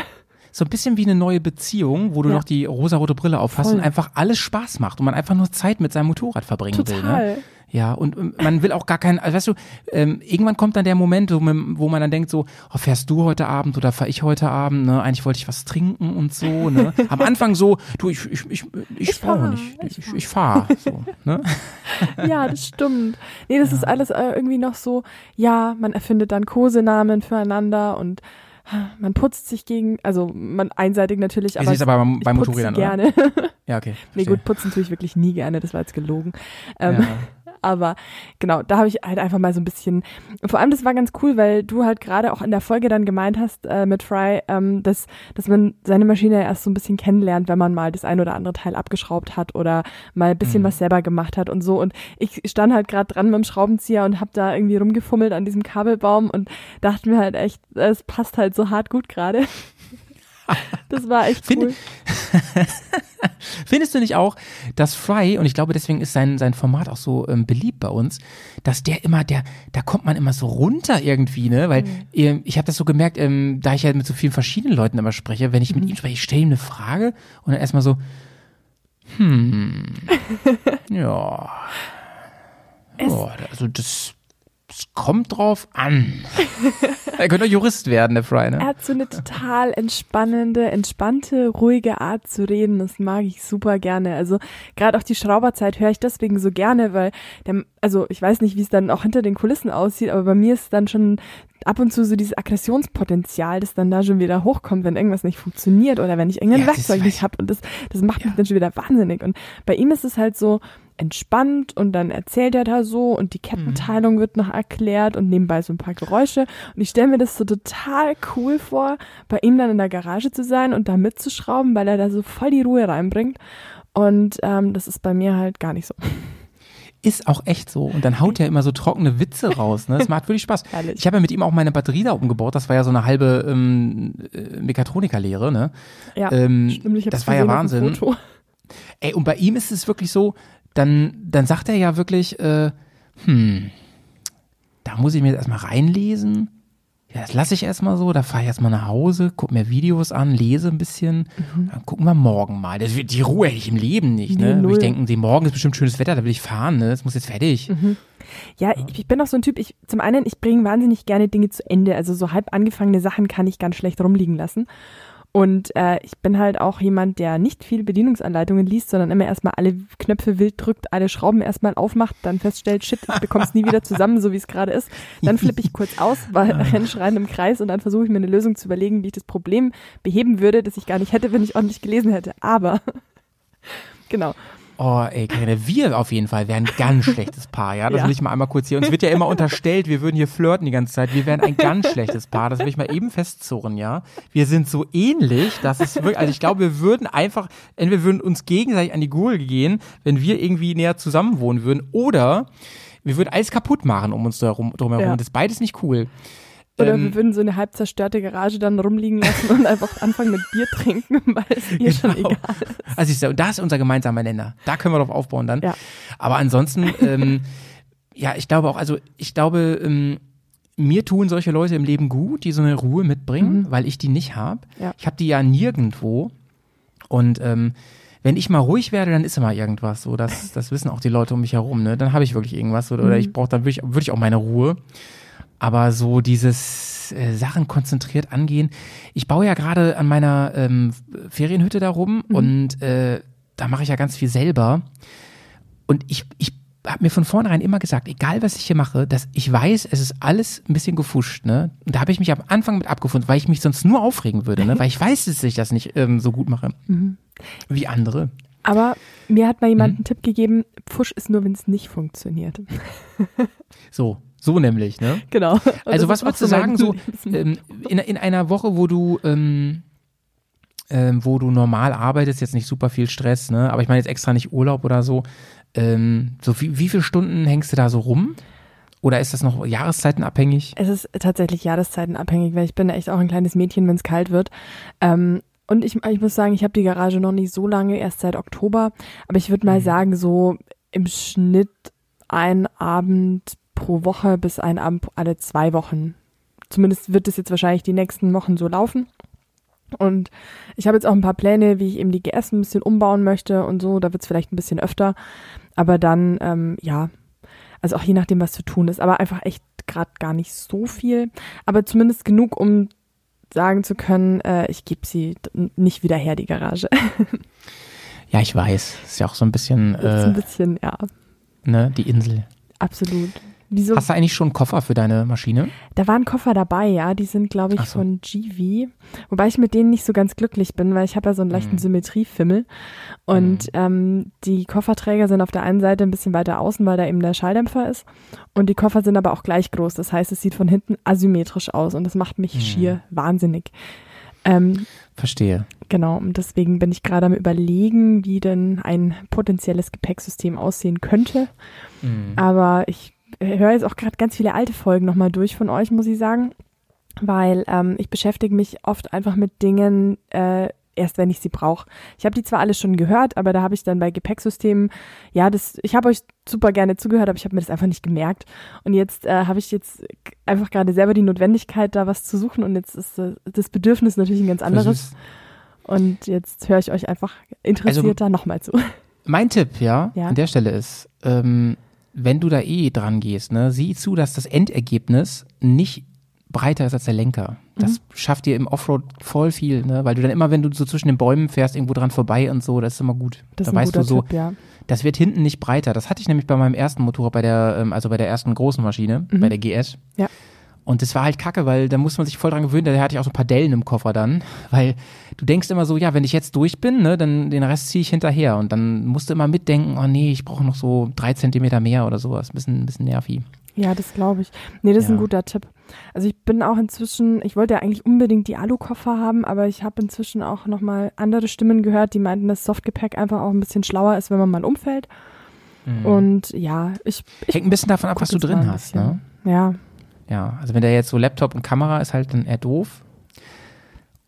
So ein bisschen wie eine neue Beziehung, wo du Ja. noch die rosarote Brille aufhast Voll. und einfach alles Spaß macht und man einfach nur Zeit mit seinem Motorrad verbringen will. Ne? Total. Ja, und man will auch gar keinen, also weißt du, ähm, irgendwann kommt dann der Moment, wo man, wo man dann denkt so, oh, fährst du heute Abend oder fahr ich heute Abend, ne? Eigentlich wollte ich was trinken und so, ne? Am Anfang so, du, ich, ich, ich, ich, Ich fahr fahr, nicht, ich ich, ich fahr, so, ne? Ja, das stimmt. Nee, das ist alles äh, irgendwie noch so, ja, man erfindet dann Kosenamen füreinander und man putzt sich gegen, also man einseitig natürlich, Es aber ist aber beim, ich beim putze Motorrädern, oder? gerne. Ja, okay. nee, verstehe. gut, putzen tue ich wirklich nie gerne, das war jetzt gelogen. Ähm, Ja. Aber genau, da habe ich halt einfach mal so ein bisschen. Vor allem, das war ganz cool, weil du halt gerade auch in der Folge dann gemeint hast äh, mit Fry, ähm, dass, dass man seine Maschine erst so ein bisschen kennenlernt, wenn man mal das ein oder andere Teil abgeschraubt hat oder mal ein bisschen Mhm. was selber gemacht hat und so. Und ich stand halt gerade dran mit dem Schraubenzieher und habe da irgendwie rumgefummelt an diesem Kabelbaum und dachte mir halt echt, es passt halt so hart gut gerade. Das war echt cool. Findest du nicht auch, dass Fry, und ich glaube, deswegen ist sein, sein Format auch so ähm, beliebt bei uns, dass der immer, der, da kommt man immer so runter irgendwie, ne? Weil ähm, ich habe das so gemerkt, ähm, da ich ja mit so vielen verschiedenen Leuten immer spreche, wenn ich mit ihm spreche, ich stelle ihm eine Frage und dann erstmal so, hm, ja. Es- ja, also das, das kommt drauf an. er könnte auch Jurist werden, der Fry, Er ne? hat so eine total entspannende, entspannte, ruhige Art zu reden. Das mag ich super gerne. Also gerade auch die Schrauberzeit höre ich deswegen so gerne, weil der, also ich weiß nicht, wie es dann auch hinter den Kulissen aussieht, aber bei mir ist dann schon ab und zu so dieses Aggressionspotenzial, das dann da schon wieder hochkommt, wenn irgendwas nicht funktioniert oder wenn ich irgendein Ja, Werkzeug nicht ich. habe und das, das macht mich Ja. dann schon wieder wahnsinnig. Und bei ihm ist es halt so, entspannt und dann erzählt er da so und die Kettenteilung wird noch erklärt und nebenbei so ein paar Geräusche. Und ich stelle mir das so total cool vor, bei ihm dann in der Garage zu sein und da mitzuschrauben, weil er da so voll die Ruhe reinbringt. Und ähm, das ist bei mir halt gar nicht so. Ist auch echt so. Und dann haut er immer so trockene Witze raus. Ne? Das macht wirklich Spaß. Ich habe ja mit ihm auch meine Batterie da umgebaut. Das war ja so eine halbe ähm, äh, Mechatronikerlehre. Ne? Ja, Ähm, stimmt. Das war ja Wahnsinn. Ey, und bei ihm ist es wirklich so, dann, dann sagt er ja wirklich, äh, hm, da muss ich mir jetzt erstmal reinlesen. Ja, das lasse ich erstmal so, da fahre ich erstmal nach Hause, gucke mir Videos an, lese ein bisschen, Mhm. dann gucken wir morgen mal. Das, die Ruhe hätte ich im Leben nicht, Nee, ne? Null. ich denken, die morgen ist bestimmt schönes Wetter, da will ich fahren, ne? Das muss jetzt fertig. Ja, ich, ich bin auch so ein Typ, ich, zum einen, ich bringe wahnsinnig gerne Dinge zu Ende. Also so halb angefangene Sachen kann ich ganz schlecht rumliegen lassen. Und äh, ich bin halt auch jemand, der nicht viel Bedienungsanleitungen liest, sondern immer erstmal alle Knöpfe wild drückt, alle Schrauben erstmal aufmacht, dann feststellt, shit, ich bekomme es nie wieder zusammen, so wie es gerade ist. Dann flippe ich kurz aus, weil renn schreien im Kreis und dann versuche ich mir eine Lösung zu überlegen, wie ich das Problem beheben würde, das ich gar nicht hätte, wenn ich ordentlich gelesen hätte. Aber genau. Oh, ey, Karine, wir auf jeden Fall wären ein ganz schlechtes Paar, ja? Das Ja. will ich mal einmal kurz hier. Uns wird ja immer unterstellt, wir würden hier flirten die ganze Zeit. Wir wären ein ganz schlechtes Paar. Das will ich mal eben festzurren, ja? Wir sind so ähnlich, dass es wirklich, also ich glaube, wir würden einfach, entweder wir würden uns gegenseitig an die Gurgel gehen, wenn wir irgendwie näher zusammen wohnen würden, oder wir würden alles kaputt machen um uns drumherum. Ja. Das ist beides nicht cool. Oder Ähm, wir würden so eine halb zerstörte Garage dann rumliegen lassen und einfach anfangen mit Bier trinken, weil es ihr schon Genau. egal ist. Also ich sag, da ist unser gemeinsamer Nenner. Da können wir drauf aufbauen dann. Ja. Aber ansonsten, ähm, ja, ich glaube auch, also ich glaube, ähm, mir tun solche Leute im Leben gut, die so eine Ruhe mitbringen, weil ich die nicht habe. Mhm. Ja. Ich habe die ja nirgendwo. Und ähm, wenn ich mal ruhig werde, dann ist immer irgendwas. So, das, das wissen auch die Leute um mich herum. Ne? Dann habe ich wirklich irgendwas oder, Mhm. oder ich brauche, dann würde ich, würd ich auch meine Ruhe. Aber so dieses äh, Sachen konzentriert angehen. Ich baue ja gerade an meiner ähm, Ferienhütte da rum Mhm. und äh, da mache ich ja ganz viel selber. Und ich, ich habe mir von vornherein immer gesagt, egal was ich hier mache, dass ich weiß, es ist alles ein bisschen gefuscht, ne? Und da habe ich mich am Anfang mit abgefunden, weil ich mich sonst nur aufregen würde, ne? Weil ich weiß, dass ich das nicht ähm, so gut mache wie andere. Aber mir hat mal jemand Mhm. einen Tipp gegeben, Pfusch ist nur, wenn es nicht funktioniert. So, so nämlich, ne? Genau. Und Also was würdest du sagen, so ähm, in, in einer Woche, wo du ähm, ähm, wo du normal arbeitest, jetzt nicht super viel Stress, ne? Aber ich meine jetzt extra nicht Urlaub oder so. Ähm, so wie, wie viele Stunden hängst du da so rum? Oder ist das noch jahreszeitenabhängig? Es ist tatsächlich jahreszeitenabhängig, weil ich bin echt auch ein kleines Mädchen, wenn es kalt wird. Ähm, und ich, ich muss sagen, ich habe die Garage noch nicht so lange, erst seit Oktober. Aber ich würde Mhm. mal sagen, so im Schnitt ein Abend pro Woche bis ein Abend alle zwei Wochen. Zumindest wird es jetzt wahrscheinlich die nächsten Wochen so laufen. Und ich habe jetzt auch ein paar Pläne, wie ich eben die GS ein bisschen umbauen möchte und so. Da wird es vielleicht ein bisschen öfter. Aber dann, ähm, ja, also auch je nachdem, was zu tun ist. Aber einfach echt gerade gar nicht so viel. Aber zumindest genug, um sagen zu können, äh, ich gebe sie nicht wieder her, die Garage. Ja, ich weiß. Ist ja auch so ein bisschen ist ein äh, bisschen, ja, ne, die Insel. absolut. Wieso? Hast du eigentlich schon einen Koffer für deine Maschine? Da waren Koffer dabei, ja. Die sind, glaube ich, so. von GV. Wobei ich mit denen nicht so ganz glücklich bin, weil ich habe ja so einen leichten Mhm. Symmetriefimmel. Und ähm, die Kofferträger sind auf der einen Seite ein bisschen weiter außen, weil da eben der Schalldämpfer ist. Und die Koffer sind aber auch gleich groß. Das heißt, es sieht von hinten asymmetrisch aus und das macht mich Mhm. schier wahnsinnig. Ähm, Verstehe. Genau, und deswegen bin ich gerade am überlegen, wie denn ein potenzielles Gepäcksystem aussehen könnte. Mhm. Aber ich höre jetzt auch gerade ganz viele alte Folgen nochmal durch von euch, muss ich sagen, weil ähm, ich beschäftige mich oft einfach mit Dingen, äh, erst wenn ich sie brauche. Ich habe die zwar alle schon gehört, aber da habe ich dann bei Gepäcksystemen, ja, das, ich habe euch super gerne zugehört, aber ich habe mir das einfach nicht gemerkt. Und jetzt äh, habe ich jetzt einfach gerade selber die Notwendigkeit, da was zu suchen und jetzt ist äh, das Bedürfnis natürlich ein ganz anderes. Und jetzt höre ich euch einfach interessierter nochmal zu. Mein Tipp, ja, Ja. an der Stelle ist, ähm, wenn du da eh dran gehst, ne, sieh zu, dass das Endergebnis nicht breiter ist als der Lenker. Das schafft dir im Offroad voll viel, ne, weil du dann immer, wenn du so zwischen den Bäumen fährst, irgendwo dran vorbei und so, das ist immer gut. Das da weißt du so, Tipp, ja. das wird hinten nicht breiter. Das hatte ich nämlich bei meinem ersten Motorrad, bei der, ähm, also bei der ersten großen Maschine, bei der GS. Ja. Und das war halt kacke, weil da muss man sich voll dran gewöhnen. Da hatte ich auch so ein paar Dellen im Koffer dann, weil du denkst immer so, ja, wenn ich jetzt durch bin, ne, dann den Rest ziehe ich hinterher. Und dann musst du immer mitdenken, oh nee, ich brauche noch so drei Zentimeter mehr oder sowas. Ein bisschen, ein bisschen nervig. Ja, das glaube ich. Nee, das ist ein Ja. guter Tipp. Also ich bin auch inzwischen, ich wollte ja eigentlich unbedingt die Alukoffer haben, aber ich habe inzwischen auch nochmal andere Stimmen gehört, die meinten, dass Softgepäck einfach auch ein bisschen schlauer ist, wenn man mal umfällt. Und ja, ich, ich Hängt ein bisschen davon ab, was du drin hast, ne? Ja, Ja, also wenn der jetzt so Laptop und Kamera ist halt dann eher doof.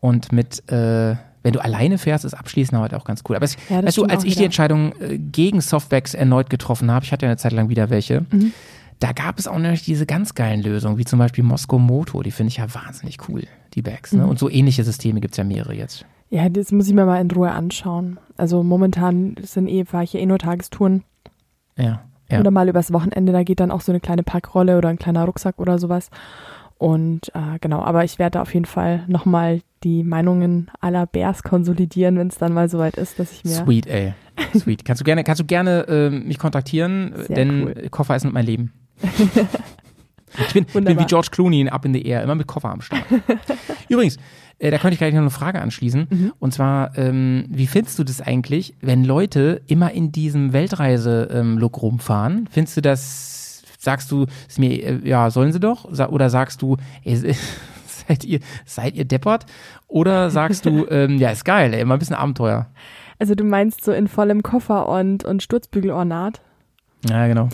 Und mit, äh, wenn du alleine fährst, ist Abschließen halt auch ganz cool. Aber es, Ja, weißt du, als ich die. Entscheidung äh, gegen Softbacks erneut getroffen habe, ich hatte ja eine Zeit lang wieder welche, Mhm. da gab es auch nämlich diese ganz geilen Lösungen, wie zum Beispiel Moskau Moto, die finde ich ja wahnsinnig cool, die Bags. Ne? Mhm. Und so ähnliche Systeme gibt's ja mehrere jetzt. ja, das muss ich mir mal in Ruhe anschauen. Also momentan sind eh, fahre ich ja eh nur Tagestouren Ja. Ja. oder mal übers Wochenende, da geht dann auch so eine kleine Packrolle oder ein kleiner Rucksack oder sowas. Und äh, genau, aber ich werde da auf jeden Fall nochmal die Meinungen aller Bears konsolidieren, wenn es dann mal soweit ist, dass ich mir. Sweet, ey. Sweet. kannst du gerne, kannst du gerne ähm, mich kontaktieren, Sehr denn cool. Koffer ist nicht mein Leben. ich, bin, ich bin wie. George Clooney in Up in the Air, immer mit Koffer am Start. Übrigens, äh, da könnte ich gleich noch eine Frage anschließen. Mhm. Und zwar, ähm, wie findest du das eigentlich, wenn Leute immer in diesem Weltreise-Look rumfahren? Findest du das, sagst du, ist mir, äh, ja, sollen sie doch? Oder sagst du, ey, seid ihr, seid ihr deppert? Oder sagst du, ähm, ja, ist geil, ey, immer ein bisschen Abenteuer. Also du meinst so in vollem Koffer und, und Sturzbügelornat? Ja, genau.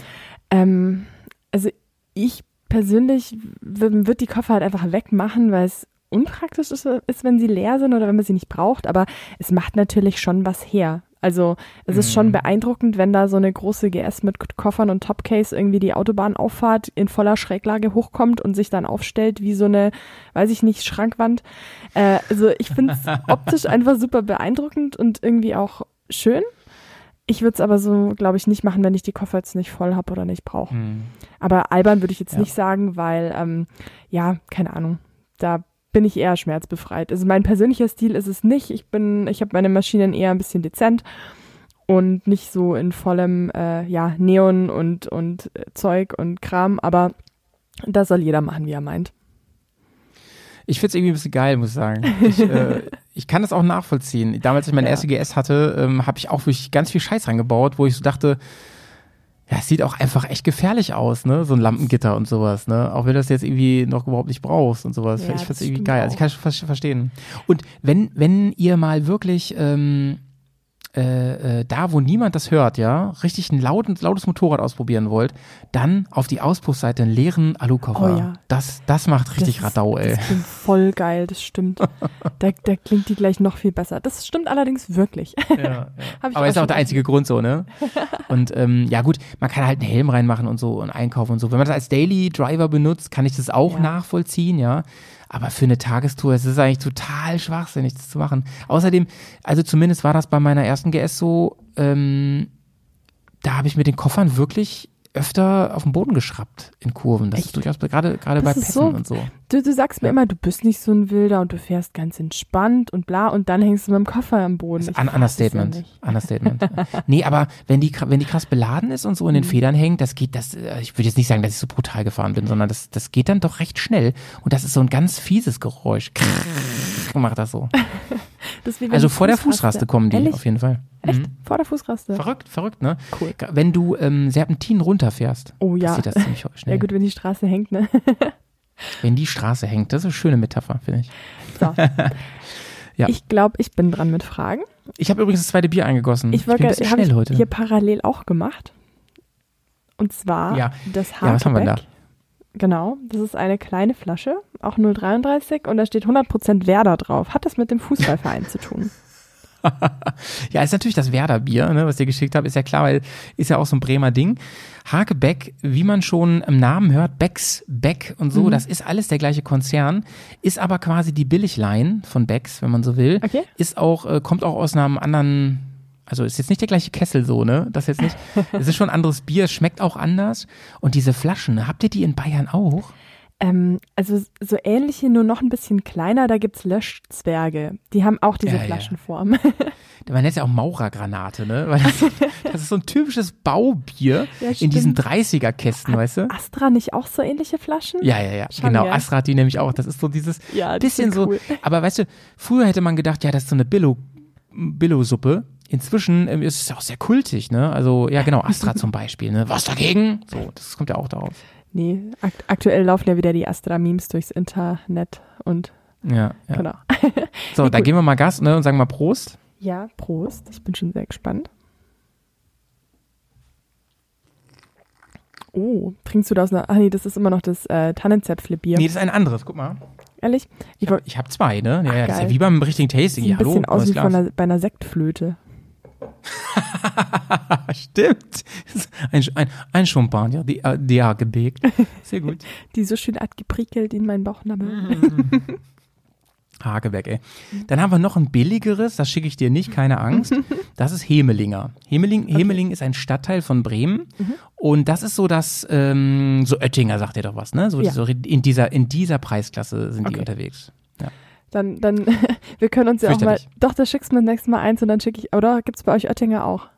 Ähm, also ich persönlich würde die Koffer halt einfach wegmachen, weil es unpraktisch ist, ist, wenn sie leer sind oder wenn man sie nicht braucht, aber es macht natürlich schon was her. Also es ist schon beeindruckend, wenn da so eine große GS mit Koffern und Topcase irgendwie die Autobahnauffahrt in voller Schräglage hochkommt und sich dann aufstellt wie so eine, weiß ich nicht, Schrankwand. Äh, also ich finde es optisch einfach super beeindruckend und irgendwie auch schön. Ich würde es aber so, glaube ich, nicht machen, wenn ich die Koffer jetzt nicht voll habe oder nicht brauche. Hm. Aber albern würde ich jetzt Ja. nicht sagen, weil, ähm, ja, keine Ahnung, da bin ich eher schmerzbefreit. Also mein persönlicher Stil ist es nicht. Ich bin, ich habe meine Maschinen eher ein bisschen dezent und nicht so in vollem, äh, ja, Neon und, und äh, Zeug und Kram, aber das soll jeder machen, wie er meint. Ich find's irgendwie ein bisschen geil, muss ich sagen. Ich, äh, ich kann das auch nachvollziehen. Damals, als ich meine Ja. erste GS hatte, ähm, habe ich auch wirklich ganz viel Scheiß reingebaut, wo ich so dachte, ja, es sieht auch einfach echt gefährlich aus, ne? So ein Lampengitter und sowas, ne? Auch wenn du das jetzt irgendwie noch überhaupt nicht brauchst und sowas. Ja, ich find's irgendwie geil. Also ich auch. kann es ver verstehen. Und wenn, wenn ihr mal wirklich ähm, äh, äh, da, wo niemand das hört, ja, richtig ein lauten, lautes Motorrad ausprobieren wollt, dann auf die Auspuffseite einen leeren Alukoffer. Oh ja. Das, das macht richtig das Radau, ey. Das klingt voll geil, das stimmt. da, da klingt die gleich noch viel besser. Das stimmt allerdings wirklich. Ja, ich Aber ist auch der einzige Grund so, ne? Und ähm, ja gut, man kann halt einen Helm reinmachen und so und einkaufen und so. Wenn man das als Daily Driver benutzt, kann ich das auch Ja. nachvollziehen, ja. Aber für eine Tagestour, es ist eigentlich total schwachsinnig, das zu machen. Außerdem, also zumindest war das bei meiner ersten GS so, ähm, da habe ich mit den Koffern wirklich öfter auf den Boden geschraubt in Kurven. Das Echt? ist durchaus gerade gerade bei Pässen so- und so. Du, du sagst mir Ja. immer, du bist nicht so ein Wilder und du fährst ganz entspannt und bla und dann hängst du mit dem Koffer am Boden. Es Understatement. ja. Understatement. nee, aber wenn die, wenn die krass beladen ist und so in den Mhm. Federn hängt, das geht, das, äh, ich würde jetzt nicht sagen, dass ich so brutal gefahren bin, sondern das, das geht dann doch recht schnell. Und das ist so ein ganz fieses Geräusch. Macht das so. Also vor der Fußraste kommen die Ehrlich? auf jeden Fall. Echt? Mhm. Vor der Fußraste? Verrückt, verrückt, ne? Cool. Wenn du ähm, Serpentin runterfährst, Oh ja. passiert das ziemlich schnell. Ja gut, wenn die Straße hängt, ne? Wenn die Straße hängt, das ist eine schöne Metapher, finde ich. So. Ja. Ich glaube, ich bin dran mit Fragen. Ich habe übrigens das zweite Bier eingegossen. Ich bin ein wollte bisschen habe schnell ich heute. hier parallel auch gemacht. Und zwar Ja. das Ja, was haben wir da? Genau, das ist eine kleine Flasche, auch 0,33 und da steht 100% Werder drauf. Hat das mit dem Fußballverein zu tun? Ja, ist natürlich das Werder-Bier, ne, was ich dir geschickt habe, ist ja klar, weil ist ja auch so ein Bremer Ding. Hakebeck, wie man schon im Namen hört, Becks, Beck und so, Mhm. das ist alles der gleiche Konzern, ist aber quasi die Billigline von Becks, wenn man so will. Okay. Ist auch, äh, kommt auch aus einem anderen, also ist jetzt nicht der gleiche Kessel so, ne? Das jetzt nicht. Es ist schon ein anderes Bier, es schmeckt auch anders. Und diese Flaschen, habt ihr die in Bayern auch? Ähm, also so ähnliche, nur noch ein bisschen kleiner, da gibt's Löschzwerge. Die haben auch diese Ja, ja. Flaschenform. man nennt es ja auch Maurergranate, ne? Weil das, das ist so ein typisches Baubier Ja, in diesen stimmt. 30er-Kästen, weißt du? Astra nicht auch so ähnliche Flaschen? Ja, ja, ja, Schon, genau. ja. Astra hat die nämlich auch. Das ist so dieses Ja, die bisschen sind so. cool. Aber weißt du, früher hätte man gedacht, ja, das ist so eine Billo, Billo-Suppe. Inzwischen ähm, ist es auch sehr kultig, ne? Also, ja, genau, Astra zum Beispiel, ne? Was dagegen? So, das kommt ja auch darauf. Nee, akt aktuell laufen ja wieder die Astra-Memes durchs Internet und Ja, ja. genau. So, Nee, da gut. geben wir mal Gas, ne? Und sagen mal Prost. Ja, Prost. Ich bin schon sehr gespannt. Oh, trinkst du da aus einer. Ah, nee, das ist immer noch das äh, Tannenzäpfle-Bier. Nee, das ist ein anderes, guck mal. Ehrlich? Ich Ich habe hab zwei, ne? Ja, ja, das ist ja wie beim richtigen Tasting. Sieht Ja, ein bisschen hallo, aus wie einer, bei einer Sektflöte. Stimmt. Ein, ein, ein Champagner, die, äh, die ja gebägt. Sehr gut. Die so schön hat geprickelt in meinen Bauchnabel. Mhm. Hageberg, ey. Dann haben wir noch ein billigeres, das schicke ich dir nicht, keine Angst. Das ist Hemelinger. Hemeling, Hemeling ist ein Stadtteil von Bremen und das ist so das, ähm, so Oettinger sagt dir doch was, ne? So, Ja. so in, dieser, in dieser Preisklasse sind die Okay. unterwegs. Ja. Dann, dann, wir können uns ja auch mal. Doch, da schickst du mir das nächste Mal eins und dann schicke ich. Oder gibt's bei euch Oettinger auch?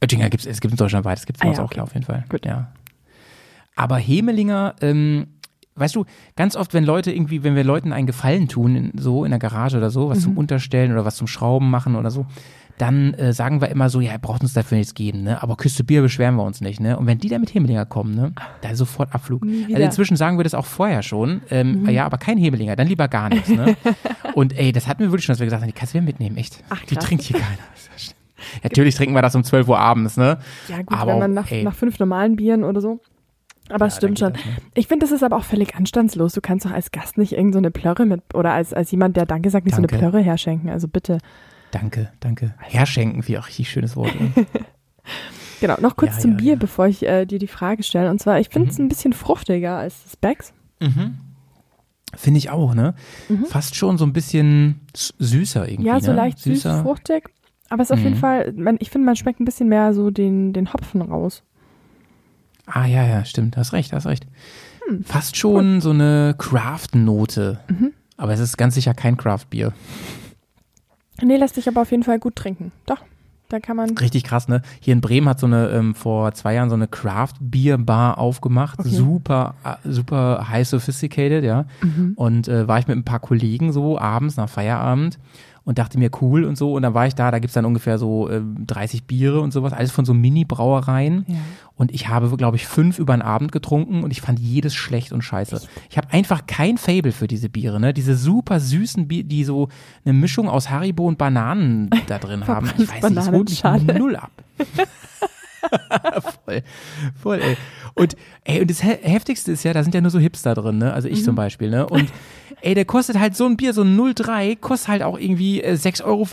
Oettinger gibt's, es gibt in Deutschland weit, es gibt es Ah uns ja, auch, okay. klar, auf jeden Fall. Gut. Ja. Aber Hemelinger, ähm, weißt du, ganz oft, wenn Leute irgendwie, wenn wir Leuten einen Gefallen tun, in, so in der Garage oder so, was zum Mhm. Unterstellen oder was zum Schrauben machen oder so, dann äh, sagen wir immer so, ja, ihr braucht uns dafür nichts geben, ne? Aber Küste Bier beschweren wir uns nicht, ne? Und wenn die da mit Hemelinger kommen, ne, da ist sofort Abflug. Also inzwischen sagen wir das auch vorher schon, ähm, Mhm. ja, aber kein Hemelinger, dann lieber gar nichts, ne? Und ey, das hatten wir wirklich schon, dass wir gesagt haben, die kannst du mitnehmen, echt. Ach, die trinkt hier keiner. Natürlich trinken wir das um 12 Uhr abends, ne? Ja, gut, Aber wenn man nach, nach fünf normalen Bieren oder so. Aber es Ja, stimmt dann schon. das, ne? Ich finde, das ist aber auch völlig anstandslos. Du kannst doch als Gast nicht irgend so eine Plörre mit, oder als, als jemand, der Danke sagt, nicht so Danke. eine Plörre herschenken. Also bitte. Danke, danke. Herschenken, wie auch richtig schönes Wort. ey. Genau, noch kurz Ja, zum ja, Bier, ja. bevor ich äh, dir die Frage stelle. Und zwar, ich finde es Mhm. ein bisschen fruchtiger als das Becks. Finde ich auch, ne? Fast schon so ein bisschen süßer irgendwie. Mhm. Ja, so ne? leicht süß, süßer. fruchtig. Aber es ist auf jeden Mhm. Fall, man, ich finde, man schmeckt ein bisschen mehr so den, den Hopfen raus. Ah, ja, ja, stimmt. Hast recht, hast recht. Hm. Fast schon so eine Craft-Note. Mhm. Aber es ist ganz sicher kein Craft-Bier. Nee, lässt sich aber auf jeden Fall gut trinken. Doch, da kann man. Richtig krass, ne? Hier in Bremen hat so eine, ähm, vor zwei Jahren so eine Craft-Bier-Bar aufgemacht. Okay. Super, äh, super high sophisticated, ja. Mhm. Und äh, war ich mit ein paar Kollegen so abends nach Feierabend und dachte mir cool und so. Und dann war ich da, da gibt's dann ungefähr so äh, 30 Biere und sowas, alles von so Mini-Brauereien. Ja. Und ich habe, glaube ich, fünf über den Abend getrunken und ich fand jedes schlecht und scheiße. Ich habe einfach kein Fable für diese Biere, ne? Diese super süßen Biere, die so eine Mischung aus Haribo und Bananen da drin haben. Ich weiß nicht, das holt mich null ab. voll, voll, ey. Und, ey, und das He- Heftigste ist ja, da sind ja nur so Hipster drin, ne? Also ich zum Beispiel, ne? Und, ey, der kostet halt so ein Bier, so ein 03, kostet halt auch irgendwie äh, 6,50 Euro,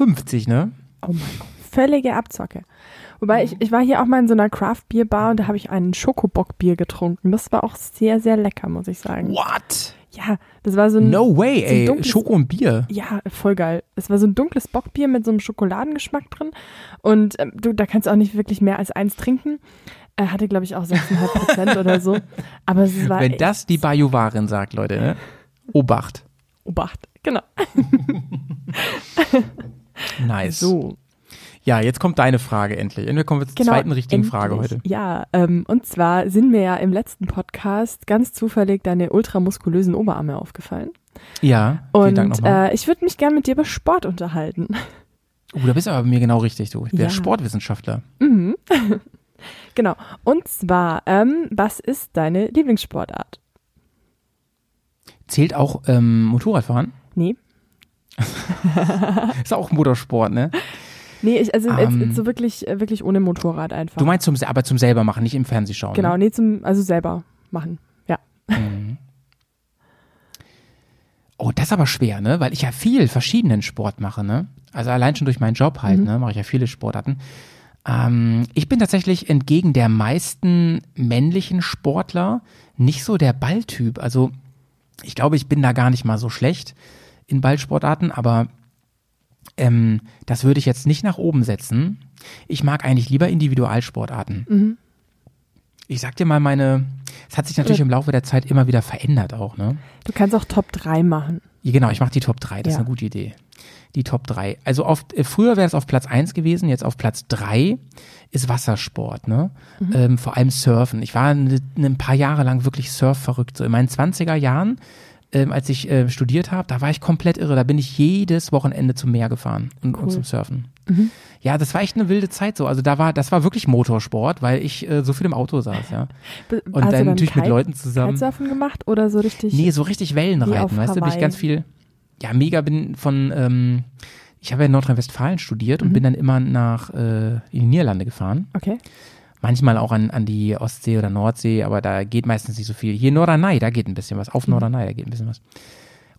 ne? Oh mein Gott. Völlige Abzocke. Wobei ich, ich war hier auch mal in so einer Craft-Bier-Bar und da habe ich einen Schokobock-Bier getrunken. Das war auch sehr, sehr lecker, muss ich sagen. What? Ja, das war so ein. No way, so ein ey. dunkles- Schoko und Bier. Ja, voll geil. Es war so ein dunkles Bockbier mit so einem Schokoladengeschmack drin. Und ähm, du, da kannst du auch nicht wirklich mehr als eins trinken. Er hatte, glaube ich, auch 6,5 Prozent oder so. Aber es war Wenn das die Bajuwarin sagt, Leute, ne? Obacht. Obacht. Genau. Nice. So. Ja, jetzt kommt deine Frage endlich. Und wir kommen zur Genau, zweiten richtigen endlich. Frage heute. Ja, ähm, und zwar sind mir ja im letzten Podcast ganz zufällig deine ultramuskulösen Oberarme aufgefallen. Ja, vielen Und Dank nochmal. äh, ich würde mich gerne mit dir über Sport unterhalten. Uh, da bist du aber bei mir genau richtig, du. Ich bin Ja. Sportwissenschaftler. Mhm. genau. Und zwar, ähm, was ist deine Lieblingssportart? Zählt auch ähm, Motorradfahren? Nee. Ist auch Motorsport, ne? Nee, ich, also jetzt, Ähm. jetzt so wirklich, äh, wirklich ohne Motorrad einfach. Du meinst zum, aber zum selber machen, nicht im Fernsehen schauen. Genau, Ne? nee, zum, also selber machen. Ja. Oh, das ist aber schwer, ne? Weil ich ja viel verschiedenen Sport mache, ne? Also allein schon durch meinen Job halt, Mhm. ne? Mache ich ja viele Sportarten. Ähm, ich bin tatsächlich entgegen der meisten männlichen Sportler nicht so der Balltyp. Also ich glaube, ich bin da gar nicht mal so schlecht in Ballsportarten, aber ähm, das würde ich jetzt nicht nach oben setzen. Ich mag eigentlich lieber Individualsportarten. Mhm. Ich sag dir mal meine, es hat sich natürlich im Laufe der Zeit immer wieder verändert auch, ne? Du kannst auch Top 3 machen. Ja, genau, ich mache die Top 3, das ist Ja. eine gute Idee. Die Top 3. Also auf, äh, früher wäre es auf Platz 1 gewesen, jetzt auf Platz 3 ist Wassersport, ne? Mhm. Ähm, vor allem Surfen. Ich war ne, ne, ein paar Jahre lang wirklich surfverrückt. So in meinen 20er Jahren, ähm, als ich äh, studiert habe, da war ich komplett irre. Da bin ich jedes Wochenende zum Meer gefahren und, und zum Surfen. Mhm. Ja, das war echt eine wilde Zeit so. Also da war, das war wirklich Motorsport, weil ich äh, so viel im Auto saß, ja. Und hast dann natürlich mit Kite- Leuten zusammen. Kitesurfen gemacht oder so richtig? Nee, so richtig Wellenreiten, weißt du, bin ich ganz viel, ja, mega bin von, ähm, ich habe ja in Nordrhein-Westfalen studiert Mhm. und bin dann immer nach äh, in die Niederlande gefahren. Okay. Manchmal auch an, an die Ostsee oder Nordsee, aber da geht meistens nicht so viel. Hier in Norderney, da geht ein bisschen was. Mhm. Auf Norderney, da geht ein bisschen was.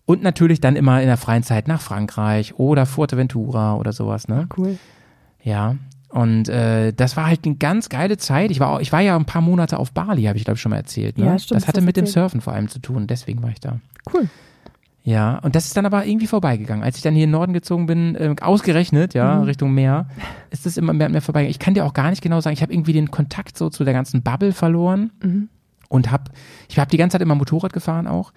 Und natürlich dann immer in der freien Zeit nach Frankreich oder Fuerteventura oder sowas, ne? Cool. Ja. Und äh, das war halt eine ganz geile Zeit. Ich war, auch, ich war ja ein paar Monate auf Bali, habe ich glaube ich schon mal erzählt. Ne? Ja, stimmt, das hatte mit dem erzählt. Surfen vor allem zu tun, deswegen war ich da. Cool. Ja, und das ist dann aber irgendwie vorbeigegangen. Als ich dann hier in den Norden gezogen bin, äh, ausgerechnet, ja, Mhm. Richtung Meer, ist das immer mehr und mehr vorbeigegangen. Ich kann dir auch gar nicht genau sagen, ich habe irgendwie den Kontakt so zu der ganzen Bubble verloren Mhm. und habe, ich habe die ganze Zeit immer Motorrad gefahren auch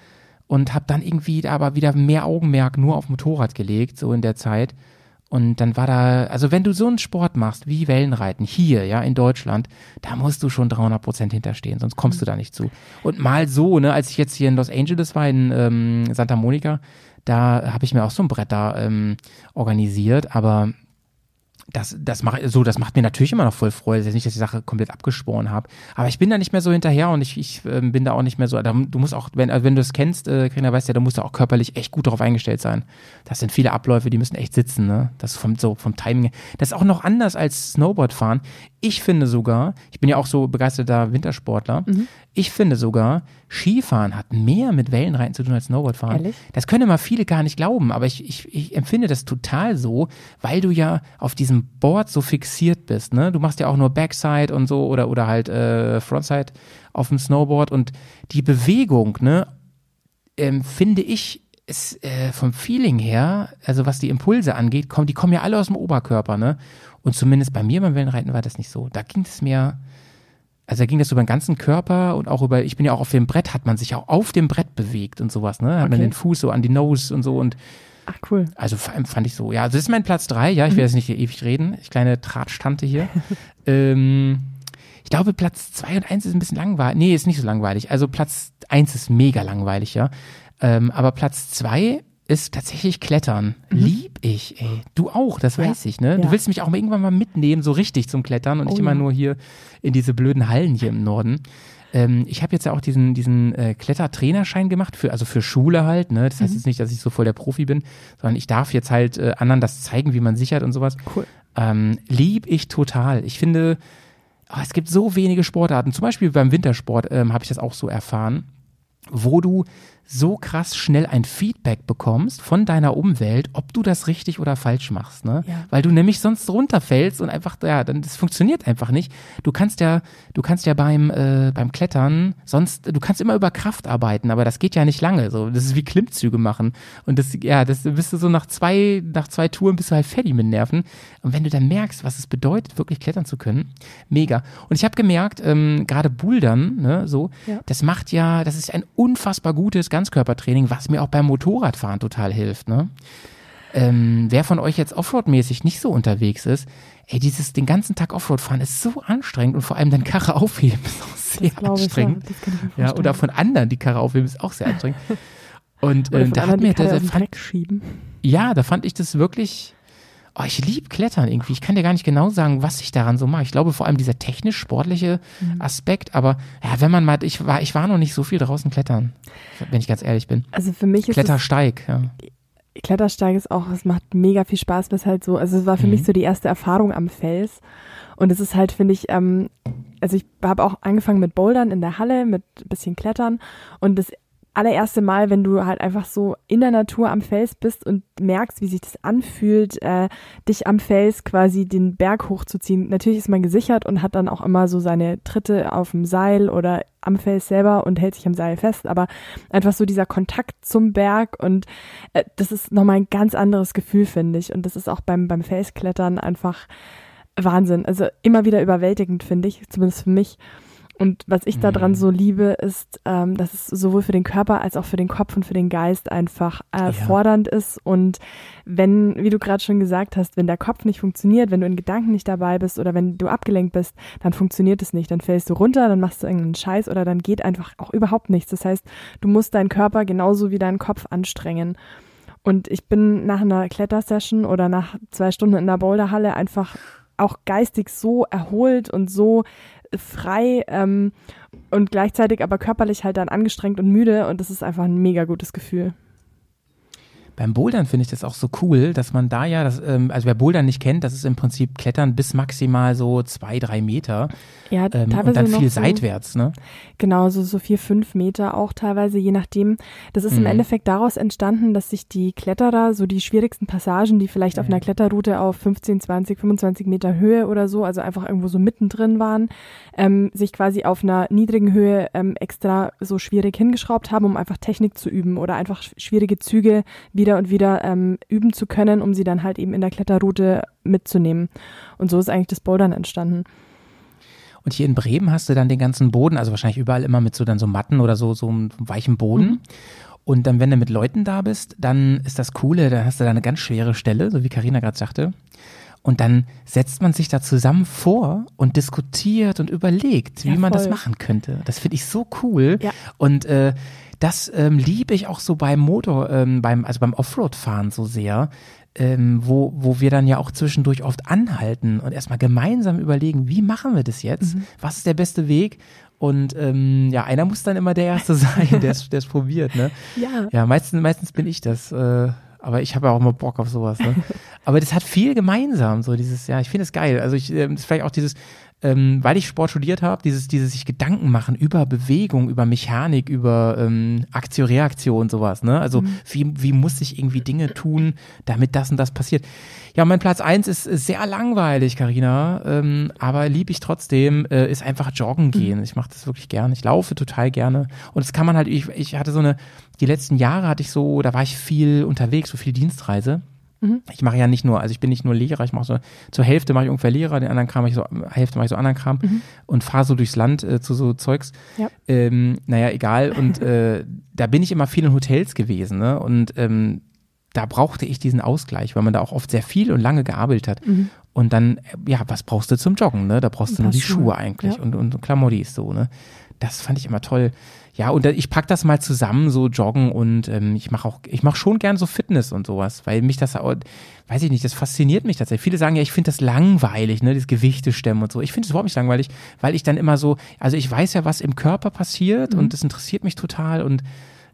und habe dann irgendwie aber wieder mehr Augenmerk nur auf Motorrad gelegt, so in der Zeit. Und dann war da, also wenn du so einen Sport machst wie Wellenreiten hier, ja, in Deutschland, da musst du schon 300 Prozent hinterstehen, sonst kommst du da nicht zu. Und mal so, ne, als ich jetzt hier in Los Angeles war, in ähm, Santa Monica, da habe ich mir auch so ein Brett da ähm, organisiert, aber das, das macht so, das macht mir natürlich immer noch voll Freude. Das ist jetzt nicht, dass ich die Sache komplett abgeschworen habe. Aber ich bin da nicht mehr so hinterher und ich, ich ähm, bin da auch nicht mehr so. Da, du musst auch, wenn, also wenn du es kennst, äh, Karina weißt ja, da musst du auch körperlich echt gut darauf eingestellt sein. Das sind viele Abläufe, die müssen echt sitzen, ne? Das vom, so vom Timing. Das ist auch noch anders als Snowboardfahren. Ich finde sogar, ich bin ja auch so begeisterter Wintersportler, ich finde sogar, Skifahren hat mehr mit Wellenreiten zu tun als Snowboardfahren. Ehrlich? Das können immer viele gar nicht glauben, aber ich, ich, ich empfinde das total so, weil du ja auf diesem Board so fixiert bist. Ne? Du machst ja auch nur Backside und so oder, oder halt äh, Frontside auf dem Snowboard und die Bewegung, ne, ähm, finde ich, ist äh, vom Feeling her, also was die Impulse angeht, kommen, die kommen ja alle aus dem Oberkörper, ne? Und zumindest bei mir beim Wellenreiten war das nicht so. Da ging es mir, also da ging das über den ganzen Körper und auch über, ich bin ja auch auf dem Brett, hat man sich auch auf dem Brett bewegt und sowas, ne? Hat man Okay. den Fuß so an die Nose und so und Ach, cool. also vor allem fand ich so, ja, also das ist mein Platz drei, ja, ich will jetzt nicht hier ewig reden, ich kleine Tratstante hier. ähm, ich glaube, Platz zwei und eins ist ein bisschen langweilig. Nee, ist nicht so langweilig. Also Platz eins ist mega langweilig, ja. Ähm, aber Platz zwei ist tatsächlich Klettern. Lieb ich, ey. Du auch, das Mhm. Ja. weiß ich, ne? Du Ja. willst mich auch mal irgendwann mal mitnehmen, so richtig zum Klettern und nicht Oh immer ja. nur hier in diese blöden Hallen hier im Norden. Ähm, ich habe jetzt ja auch diesen, diesen äh, Klettertrainerschein gemacht, für, also für Schule halt. Ne? Das Mhm. heißt jetzt nicht, dass ich so voll der Profi bin, sondern ich darf jetzt halt äh, anderen das zeigen, wie man sichert und sowas. Cool. Ähm, lieb ich total. Ich finde, oh, es gibt so wenige Sportarten. Zum Beispiel beim Wintersport ähm, habe ich das auch so erfahren, wo du so krass schnell ein Feedback bekommst von deiner Umwelt, ob du das richtig oder falsch machst, ne? Ja. Weil du nämlich sonst runterfällst und einfach, ja, dann das funktioniert einfach nicht. Du kannst ja, du kannst ja beim äh, beim Klettern sonst, du kannst immer über Kraft arbeiten, aber das geht ja nicht lange. So, das ist wie Klimmzüge machen und das, ja, das bist du so nach zwei nach zwei Touren bist du halt fertig mit Nerven. Und wenn du dann merkst, was es bedeutet, wirklich klettern zu können, mega. Und ich habe gemerkt, ähm, gerade Bouldern, ne, so, Ja. das macht ja, das ist ein unfassbar gutes Ganzkörpertraining, was mir auch beim Motorradfahren total hilft, ne? Ähm, wer von euch jetzt Offroad-mäßig nicht so unterwegs ist, ey, dieses den ganzen Tag Offroad fahren ist so anstrengend und vor allem dann Karre aufheben ist auch sehr. Ja. anstrengend. Ja, vorstellen. oder von anderen die Karre aufheben ist auch sehr anstrengend. Und von da hat mir der, den fand, ja, da fand ich das wirklich. Oh, ich lieb Klettern irgendwie. Ich kann dir gar nicht genau sagen, was ich daran so mag. Ich glaube vor allem dieser technisch-sportliche Mhm. Aspekt, aber ja, wenn man mal, ich war, ich war noch nicht so viel draußen klettern, wenn ich ganz ehrlich bin. Also für mich ist es Klettersteig, ja. Klettersteig ist auch, es macht mega viel Spaß, was halt so, also es war für Mhm. mich so die erste Erfahrung am Fels. Und es ist halt, finde ich, ähm, also ich habe auch angefangen mit Bouldern in der Halle, mit ein bisschen Klettern. Und das allererste Mal, wenn du halt einfach so in der Natur am Fels bist und merkst, wie sich das anfühlt, äh, dich am Fels quasi den Berg hochzuziehen. Natürlich ist man gesichert und hat dann auch immer so seine Tritte auf dem Seil oder am Fels selber und hält sich am Seil fest, aber einfach so dieser Kontakt zum Berg und äh, das ist nochmal ein ganz anderes Gefühl, finde ich. Und das ist auch beim, beim Felsklettern einfach Wahnsinn. Also immer wieder überwältigend, finde ich, zumindest für mich. Und was ich daran Mhm. so liebe, ist, ähm, dass es sowohl für den Körper als auch für den Kopf und für den Geist einfach äh, fordernd ist. Und wenn, wie du gerade schon gesagt hast, wenn der Kopf nicht funktioniert, wenn du in Gedanken nicht dabei bist oder wenn du abgelenkt bist, dann funktioniert es nicht. Dann fällst du runter, dann machst du irgendeinen Scheiß oder dann geht einfach auch überhaupt nichts. Das heißt, du musst deinen Körper genauso wie deinen Kopf anstrengen. Und ich bin nach einer Klettersession oder nach zwei Stunden in der Boulderhalle einfach auch geistig so erholt und so frei ähm, und gleichzeitig aber körperlich halt dann angestrengt und müde und das ist einfach ein mega gutes Gefühl. Beim Bouldern finde ich das auch so cool, dass man da ja, das, ähm, also wer Bouldern nicht kennt, das ist im Prinzip Klettern bis maximal so zwei, drei Meter Ja, ähm, teilweise und dann viel so, seitwärts, ne? Genau, so, so vier, fünf Meter auch teilweise, je nachdem. Das ist im Mhm. Endeffekt daraus entstanden, dass sich die Kletterer, so die schwierigsten Passagen, die vielleicht auf Mhm. einer Kletterroute auf 15, 20, 25 Meter Höhe oder so, also einfach irgendwo so mittendrin waren, ähm, sich quasi auf einer niedrigen Höhe ähm, extra so schwierig hingeschraubt haben, um einfach Technik zu üben oder einfach sch- schwierige Züge wieder und wieder ähm, üben zu können, um sie dann halt eben in der Kletterroute mitzunehmen. Und so ist eigentlich das Bouldern entstanden. Und hier in Bremen hast du dann den ganzen Boden, also wahrscheinlich überall immer mit so dann so Matten oder so, so einem weichen Boden. Mhm. Und dann, wenn du mit Leuten da bist, dann ist das Coole, dann hast du da eine ganz schwere Stelle, so wie Karina gerade sagte. Und dann setzt man sich da zusammen vor und diskutiert und überlegt, wie Ja, man das machen könnte. Das finde ich so cool. Ja. Und äh, das ähm, liebe ich auch so beim Motor, ähm, beim, also beim Offroad-Fahren so sehr, ähm, wo, wo wir dann ja auch zwischendurch oft anhalten und erstmal gemeinsam überlegen, wie machen wir das jetzt? Mhm. Was ist der beste Weg? Und ähm, ja, einer muss dann immer der Erste sein, der es probiert, ne? Ja. Ja, meistens, meistens bin ich das. Äh, aber ich habe ja auch immer Bock auf sowas. Ne? aber das hat viel gemeinsam, so dieses, ja, ich finde es geil. Also ich, ähm, das ist vielleicht auch dieses, ähm, weil ich Sport studiert habe, dieses, dieses sich Gedanken machen über Bewegung, über Mechanik, über ähm, Aktion, Reaktion, sowas, ne? Also wie, wie muss ich irgendwie Dinge tun, damit das und das passiert. Ja, mein Platz eins ist, ist sehr langweilig, Karina, ähm, aber lieb ich trotzdem, äh, ist einfach joggen gehen. Ich mache das wirklich gerne. Ich laufe total gerne. Und das kann man halt, ich, ich hatte so eine, die letzten Jahre hatte ich so, da war ich viel unterwegs, so viel Dienstreise. Ich mache ja nicht nur, also ich bin nicht nur Lehrer, ich mache so, zur Hälfte mache ich ungefähr Lehrer, den anderen Kram mache ich so, Hälfte mache ich so anderen Kram und fahre so durchs Land äh, zu so Zeugs. Ja. Ähm, naja, egal. Und äh, da bin ich immer viel in Hotels gewesen, ne? Und ähm, da brauchte ich diesen Ausgleich, weil man da auch oft sehr viel und lange gearbeitet hat. Und dann, ja, was brauchst du zum Joggen, ne? Da brauchst du nur die Schuhe Schuhe, eigentlich ja. und, und Klamottis so, ne? Das fand ich immer toll. Ja, und ich pack das mal zusammen, so joggen und ähm, ich mache auch, ich mache schon gern so Fitness und sowas, weil mich das weiß ich nicht, das fasziniert mich tatsächlich. Viele sagen ja, ich finde das langweilig, ne, das Gewichte stemmen und so. Ich finde es überhaupt nicht langweilig, weil ich dann immer so, also ich weiß ja, was im Körper passiert und das interessiert mich total und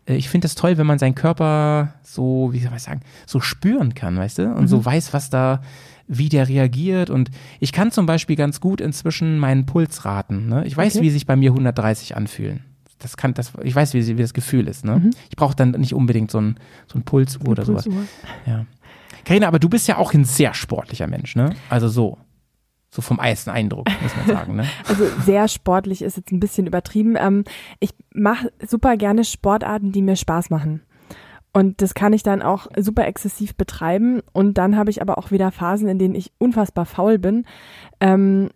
äh, ich finde es toll, wenn man seinen Körper so, wie soll man sagen, so spüren kann, weißt du? Und so weiß, was da, wie der reagiert. Und ich kann zum Beispiel ganz gut inzwischen meinen Puls raten. Ne? Ich weiß, Okay. wie sich bei mir 130 anfühlen. Das kann, das, ich weiß, wie, wie das Gefühl ist. Ne? Ich brauche dann nicht unbedingt so ein, so ein Pulsuhr oder sowas. Pulsuhr. Ja. Carina, aber du bist ja auch ein sehr sportlicher Mensch, ne? Also so. So vom ersten Eindruck, muss man sagen, ne? Also sehr sportlich ist jetzt ein bisschen übertrieben. Ähm, ich mache super gerne Sportarten, die mir Spaß machen. Und das kann ich dann auch super exzessiv betreiben. Und dann habe ich aber auch wieder Phasen, in denen ich unfassbar faul bin. Ähm,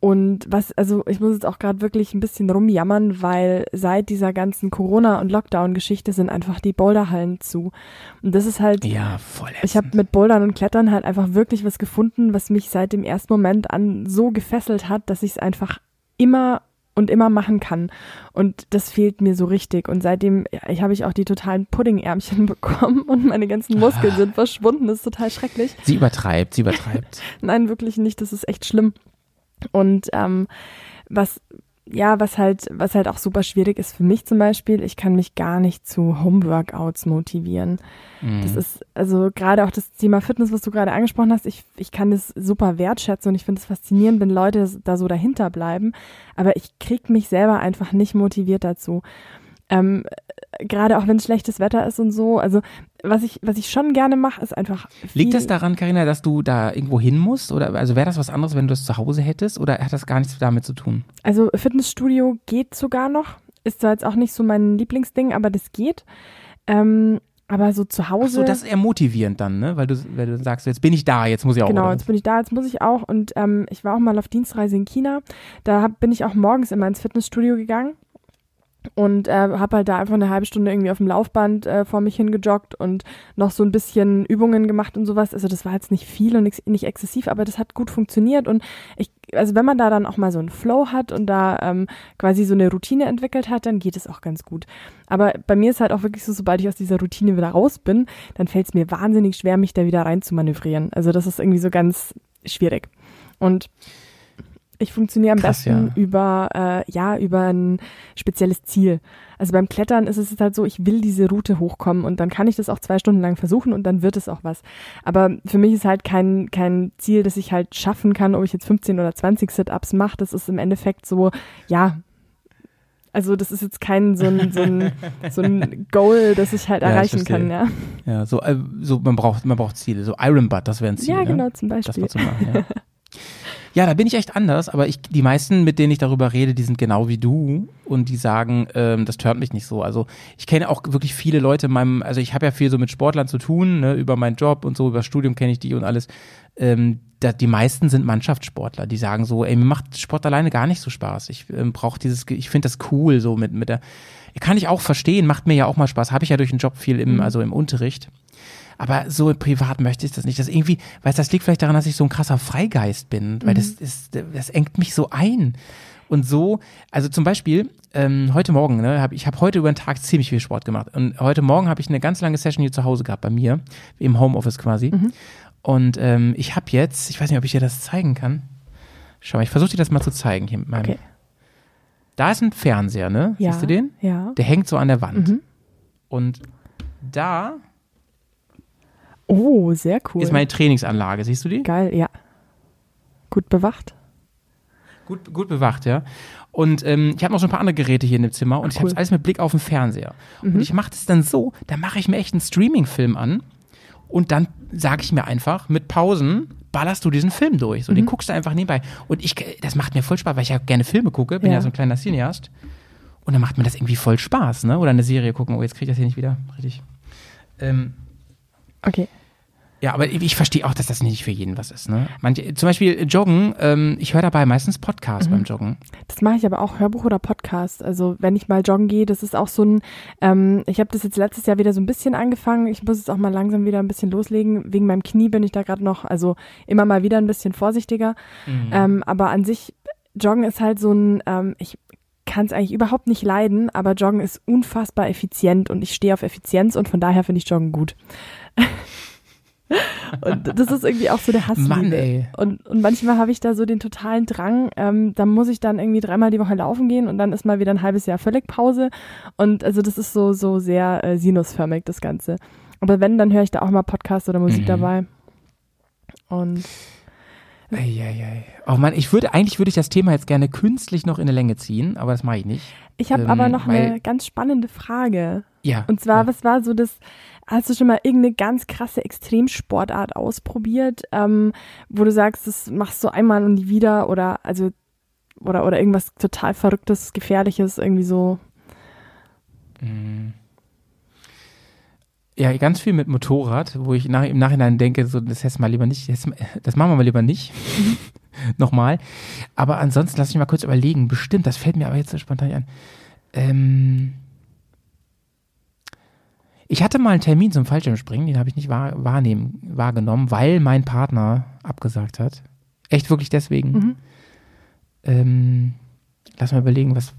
und was, also ich muss jetzt auch gerade wirklich ein bisschen rumjammern, weil seit dieser ganzen Corona- und Lockdown-Geschichte sind einfach die Boulderhallen zu. Und das ist halt, Ja, voll. ich habe mit Bouldern und Klettern halt einfach wirklich was gefunden, was mich seit dem ersten Moment an so gefesselt hat, dass ich es einfach immer und immer machen kann. Und das fehlt mir so richtig. Und seitdem ja, ich habe ich auch die totalen Puddingärmchen bekommen und meine ganzen Muskeln sind verschwunden. Das ist total schrecklich. Sie übertreibt, sie übertreibt. Nein, wirklich nicht. Das ist echt schlimm. Und ähm, was ja, was halt, was halt auch super schwierig ist für mich zum Beispiel, ich kann mich gar nicht zu Homeworkouts motivieren. Das ist, also gerade auch das Thema Fitness, was du gerade angesprochen hast, ich, ich kann das super wertschätzen und ich finde es faszinierend, wenn Leute da so dahinter bleiben, aber ich krieg mich selber einfach nicht motiviert dazu. Ähm, gerade auch wenn es schlechtes Wetter ist und so, also was ich, was ich schon gerne mache, ist einfach. Liegt das daran, Karina, dass du da irgendwo hin musst? Oder also wäre das was anderes, wenn du das zu Hause hättest? Oder hat das gar nichts damit zu tun? Also Fitnessstudio geht sogar noch. Ist zwar jetzt auch nicht so mein Lieblingsding, aber das geht. Ähm, Aber so zu Hause. Ach so, das ist eher motivierend dann, ne? Weil du, weil du sagst, jetzt bin ich da, jetzt muss ich auch. Genau, jetzt bin ich da, jetzt muss ich auch. Und ähm, ich war auch mal auf Dienstreise in China. Da hab, bin ich auch morgens immer ins Fitnessstudio gegangen und äh, habe halt da einfach eine halbe Stunde irgendwie auf dem Laufband äh, vor mich hingejoggt und noch so ein bisschen Übungen gemacht und sowas. Also das war jetzt nicht viel und nicht exzessiv, aber das hat gut funktioniert und ich, also wenn man da dann auch mal so einen Flow hat und da ähm, quasi so eine Routine entwickelt hat, dann geht es auch ganz gut. Aber bei mir ist halt auch wirklich so, sobald ich aus dieser Routine wieder raus bin, dann fällt es mir wahnsinnig schwer, mich da wieder rein zu manövrieren. Also das ist irgendwie so ganz schwierig. Und ich funktioniere am Krass, besten ja. über, äh, ja, über ein spezielles Ziel. Also beim Klettern ist es halt so, ich will diese Route hochkommen und dann kann ich das auch zwei Stunden lang versuchen und dann wird es auch was. Aber für mich ist halt kein, kein Ziel, das ich halt schaffen kann, ob ich jetzt 15 oder 20 Sit-Ups mache. Das ist im Endeffekt so, ja, also das ist jetzt kein so ein, so ein, so ein Goal, das ich halt Ja, ich erreichen kann, verstehe. ja. Ja, so, äh, so man braucht, man braucht Ziele. So Iron Butt, das wäre ein Ziel. Ja, ne? genau, zum Das Beispiel. mal zu machen, ja. Ja, da bin ich echt anders, aber ich, die meisten, mit denen ich darüber rede, die sind genau wie du und die sagen, ähm, das stört mich nicht so. Also ich kenne auch wirklich viele Leute in meinem, also ich habe ja viel so mit Sportlern zu tun, ne, über meinen Job und so, über Studium kenne ich die und alles. Ähm, da, die meisten sind Mannschaftssportler, die sagen so, ey, mir macht Sport alleine gar nicht so Spaß. Ich ähm, brauche dieses, ich finde das cool, so mit, mit der, kann ich auch verstehen, macht mir ja auch mal Spaß, habe ich ja durch den Job viel im, also im Unterricht. Aber so privat möchte ich das nicht. Das irgendwie, weißt du, das liegt vielleicht daran, dass ich so ein krasser Freigeist bin, weil das ist, das engt mich so ein. Und so, also zum Beispiel, ähm, heute Morgen, ne, hab, ich habe heute über den Tag ziemlich viel Sport gemacht. Und heute Morgen habe ich eine ganz lange Session hier zu Hause gehabt, bei mir, im Homeoffice quasi. Und ähm, ich habe jetzt, ich weiß nicht, ob ich dir das zeigen kann. Schau mal, ich versuche dir das mal zu zeigen hier mit meinem. Okay. Da ist ein Fernseher, ne? Ja. Siehst du den? Ja. Der hängt so an der Wand. Mhm. Und da Oh, sehr cool. ist meine Trainingsanlage. Siehst du die? Geil, ja. Gut bewacht. Gut, gut bewacht, ja. Und ähm, ich habe noch so ein paar andere Geräte hier in dem Zimmer und ich habe cool. alles mit Blick auf den Fernseher. Mhm. Und ich mache das dann so, da mache ich mir echt einen Streaming-Film an und dann sage ich mir einfach, mit Pausen ballerst du diesen Film durch. So, den guckst du einfach nebenbei. Und ich, das macht mir voll Spaß, weil ich ja gerne Filme gucke, bin ja, Ja. so ein kleiner Cineast. Und dann macht mir das irgendwie voll Spaß, ne? Oder eine Serie gucken. Oh, jetzt krieg ich das hier nicht wieder richtig. Ähm, Okay. Ja, aber ich verstehe auch, dass das nicht für jeden was ist. Ne? Manche, zum Beispiel Joggen, ähm, ich höre dabei meistens Podcasts Mhm. beim Joggen. Das mache ich aber auch Hörbuch oder Podcast. Also wenn ich mal joggen gehe, das ist auch so ein, ähm, ich habe das jetzt letztes Jahr wieder so ein bisschen angefangen. Ich muss jetzt auch mal langsam wieder ein bisschen loslegen. Wegen meinem Knie bin ich da gerade noch, also immer mal wieder ein bisschen vorsichtiger. Ähm, aber an sich, Joggen ist halt so ein, ähm, ich kann es eigentlich überhaupt nicht leiden, aber Joggen ist unfassbar effizient und ich stehe auf Effizienz und von daher finde ich Joggen gut. und das ist irgendwie auch so der Hassliebe. Mann, ey. Und, und manchmal habe ich da so den totalen Drang, ähm, da muss ich dann irgendwie dreimal die Woche laufen gehen und dann ist mal wieder ein halbes Jahr völlig Pause. Und also das ist so, so sehr äh, sinusförmig, das Ganze. Aber wenn, dann höre ich da auch mal Podcast oder Musik Mhm. dabei. Und Eieiei. Oh Mann, ich würde, eigentlich würde ich das Thema jetzt gerne künstlich noch in eine Länge ziehen, aber das mache ich nicht. ich habe Ähm, aber noch eine ganz spannende Frage. Ja. Und zwar, ja. was war so das, hast du schon mal irgendeine ganz krasse Extremsportart ausprobiert, ähm, wo du sagst, das machst du einmal und nie wieder oder also oder oder irgendwas total Verrücktes, Gefährliches, irgendwie so. Ja, ganz viel mit Motorrad, wo ich nach, im Nachhinein denke, so, das hättest mal lieber nicht, das, das machen wir mal lieber nicht. Nochmal. Aber ansonsten lass mich mal kurz überlegen. Bestimmt, das fällt mir aber jetzt so spontan ein. Ähm, ich hatte mal einen Termin zum Fallschirmspringen, den habe ich nicht wahr, wahrnehmen, wahrgenommen, weil mein Partner abgesagt hat. Echt wirklich deswegen. Mhm. Ähm, lass mal überlegen, was.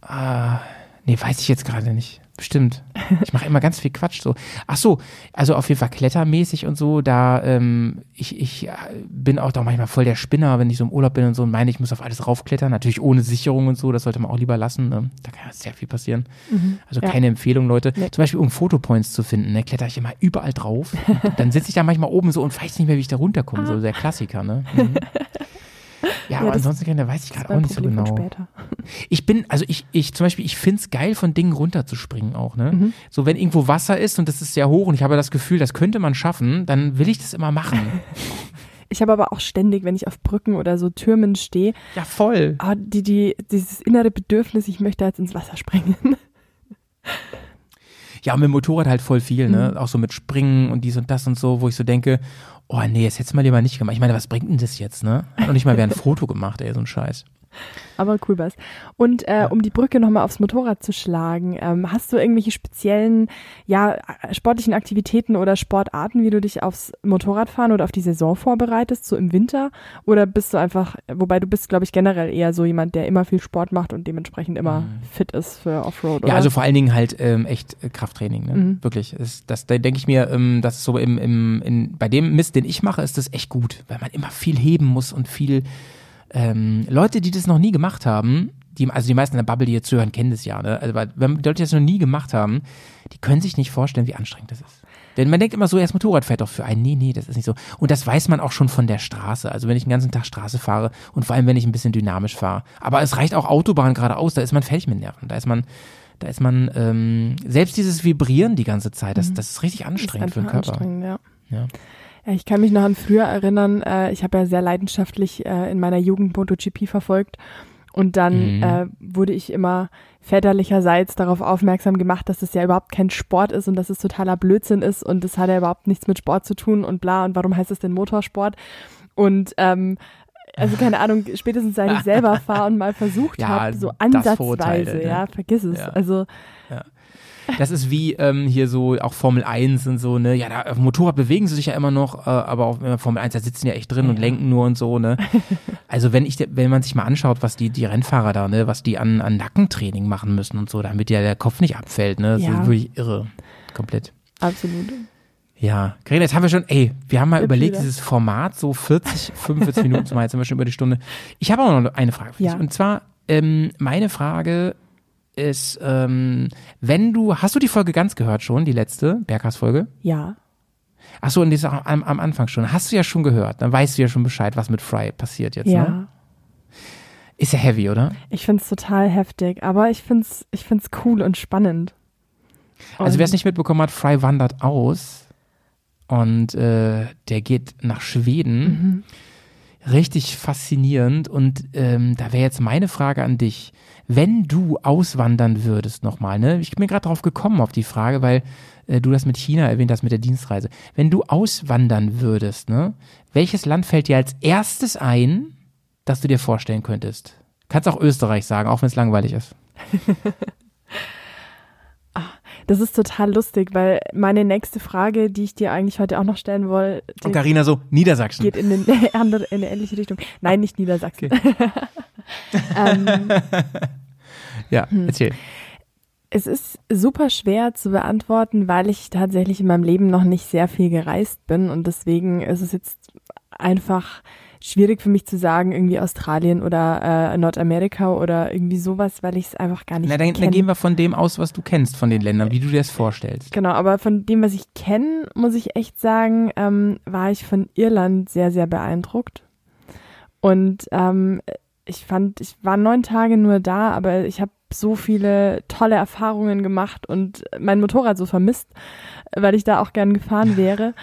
Ah, nee, weiß ich jetzt gerade nicht. Bestimmt. Ich mache immer ganz viel Quatsch so. Ach so, also auf jeden Fall klettermäßig und so. Da ähm, ich ich äh, bin auch da manchmal voll der Spinner, wenn ich so im Urlaub bin und so und meine, ich muss auf alles raufklettern. Natürlich ohne Sicherung und so. Das sollte man auch lieber lassen. Ne? Da kann ja sehr viel passieren. Also Ja. keine Empfehlung, Leute. Nee. Zum Beispiel um Fotopoints zu finden, ne, kletter ich immer überall drauf. dann sitze ich da manchmal oben so und weiß nicht mehr, wie ich da runterkomme. So der Klassiker, ne? Mhm. Ja, aber ansonsten kann- da weiß ich gerade auch nicht so Problem von genau. Ich bin, also ich, ich zum Beispiel, ich find's geil, von Dingen runterzuspringen auch, ne? Mhm. So, wenn irgendwo Wasser ist und das ist sehr hoch und ich habe das Gefühl, das könnte man schaffen, dann will ich das immer machen. Ich habe aber auch ständig, wenn ich auf Brücken oder so Türmen stehe, ja, voll. ah, die, die, dieses innere Bedürfnis, ich möchte jetzt ins Wasser springen. Ja, und mit dem Motorrad halt voll viel, ne? Mhm. Auch so mit Springen und dies und das und so, wo ich so denke, oh nee, das hättest du mal lieber nicht gemacht. Ich meine, was bringt denn das jetzt, ne? Noch nicht mal wer ein Foto gemacht, ey, so ein Scheiß. Aber cool was. Und äh, um die Brücke nochmal aufs Motorrad zu schlagen, ähm, hast du irgendwelche speziellen, ja, sportlichen Aktivitäten oder Sportarten, wie du dich aufs Motorradfahren oder auf die Saison vorbereitest, so im Winter? Oder bist du einfach, wobei du bist, glaube ich, generell eher so jemand, der immer viel Sport macht und dementsprechend immer fit ist für Offroad, oder? Ja, also vor allen Dingen halt ähm, echt äh, Krafttraining, ne? Mhm. Wirklich. Das, das da denke ich mir, ähm, das ist so im, im, in, bei dem Mist, den ich mache, ist das echt gut, weil man immer viel heben muss und viel ähm, Leute, die das noch nie gemacht haben, die, also die meisten in der Bubble, die jetzt zuhören, kennen das ja, ne? Also, wenn die Leute, die das noch nie gemacht haben, die können sich nicht vorstellen, wie anstrengend das ist. Denn man denkt immer so, erst Motorrad fährt doch für einen. Nee, nee, das ist nicht so. Und das weiß man auch schon von der Straße. Also wenn ich den ganzen Tag Straße fahre und vor allem, wenn ich ein bisschen dynamisch fahre. Aber es reicht auch Autobahn geradeaus, da ist man fertig mit Nerven. Da ist man, da ist man, ähm, selbst dieses Vibrieren die ganze Zeit, das, das ist richtig anstrengend ist für den Körper. anstrengend, ja. Ja. Ja, ich kann mich noch an früher erinnern, äh, ich habe ja sehr leidenschaftlich äh, in meiner Jugend MotoGP verfolgt und dann Mhm. äh, wurde ich immer väterlicherseits darauf aufmerksam gemacht, dass es ja überhaupt kein Sport ist und dass es totaler Blödsinn ist und es hat ja überhaupt nichts mit Sport zu tun und bla und warum heißt es denn Motorsport und ähm, also keine Ahnung, spätestens seit ich selber fahre und mal versucht Ja, habe, so das ansatzweise, ne? ja, vergiss es. Ja. Also Das ist wie ähm, hier so auch Formel 1 und so, ne? Ja, da auf dem Motorrad bewegen sie sich ja immer noch, äh, aber auf äh, Formel 1, da sitzen ja echt drin und Ja. lenken nur und so, ne? Also wenn ich, wenn man sich mal anschaut, was die, die Rennfahrer da, ne, was die an, an Nackentraining machen müssen und so, damit ja der Kopf nicht abfällt, ne? Das Ja. ist wirklich irre. Komplett. absolut. Ja, Karina, jetzt haben wir schon, ey, wir haben mal Jetzt überlegt, wieder. dieses Format, so 40, 45 Minuten jetzt sind wir schon über die Stunde. Ich habe auch noch eine Frage für Ja. dich. Und zwar, ähm, meine Frage ist, ähm, wenn du, hast du die Folge ganz gehört schon, die letzte Berghaus-Folge? Ja. Ach so, und die ist auch am, am Anfang schon. Hast du ja schon gehört, dann weißt du ja schon Bescheid, was mit Fry passiert jetzt, Ja. ne? Ist ja heavy, oder? Ich find's total heftig, aber ich find's, ich find's cool und spannend. Also Und- wer es nicht mitbekommen hat, Fry wandert aus und äh, der geht nach Schweden. Mhm. Richtig faszinierend und ähm, da wäre jetzt meine Frage an dich. Wenn du auswandern würdest nochmal, ne? Ich bin gerade drauf gekommen auf die Frage, weil äh, du das mit China erwähnt hast, mit der Dienstreise. Wenn du auswandern würdest, ne? Welches Land fällt dir als erstes ein, das du dir vorstellen könntest? Kannst auch Österreich sagen, auch wenn es langweilig ist. Das ist total lustig, weil meine nächste Frage, die ich dir eigentlich heute auch noch stellen wollte, Und Carina so, Niedersachsen. geht in, den, andere, in eine ähnliche Richtung. Nein, nicht Niedersachsen. ähm, Ja, Hm. erzähl. es ist super schwer zu beantworten, weil ich tatsächlich in meinem Leben noch nicht sehr viel gereist bin und deswegen ist es jetzt einfach schwierig für mich zu sagen, irgendwie Australien oder äh, Nordamerika oder irgendwie sowas, weil ich es einfach gar nicht Na, dann, kenne. dann gehen wir von dem aus, was du kennst von den Ländern, wie du dir das vorstellst. Genau, aber von dem, was ich kenne, muss ich echt sagen, ähm, war ich von Irland sehr, sehr beeindruckt. Und ähm, ich fand, ich war neun Tage nur da, aber ich habe so viele tolle Erfahrungen gemacht und mein Motorrad so vermisst, weil ich da auch gern gefahren wäre.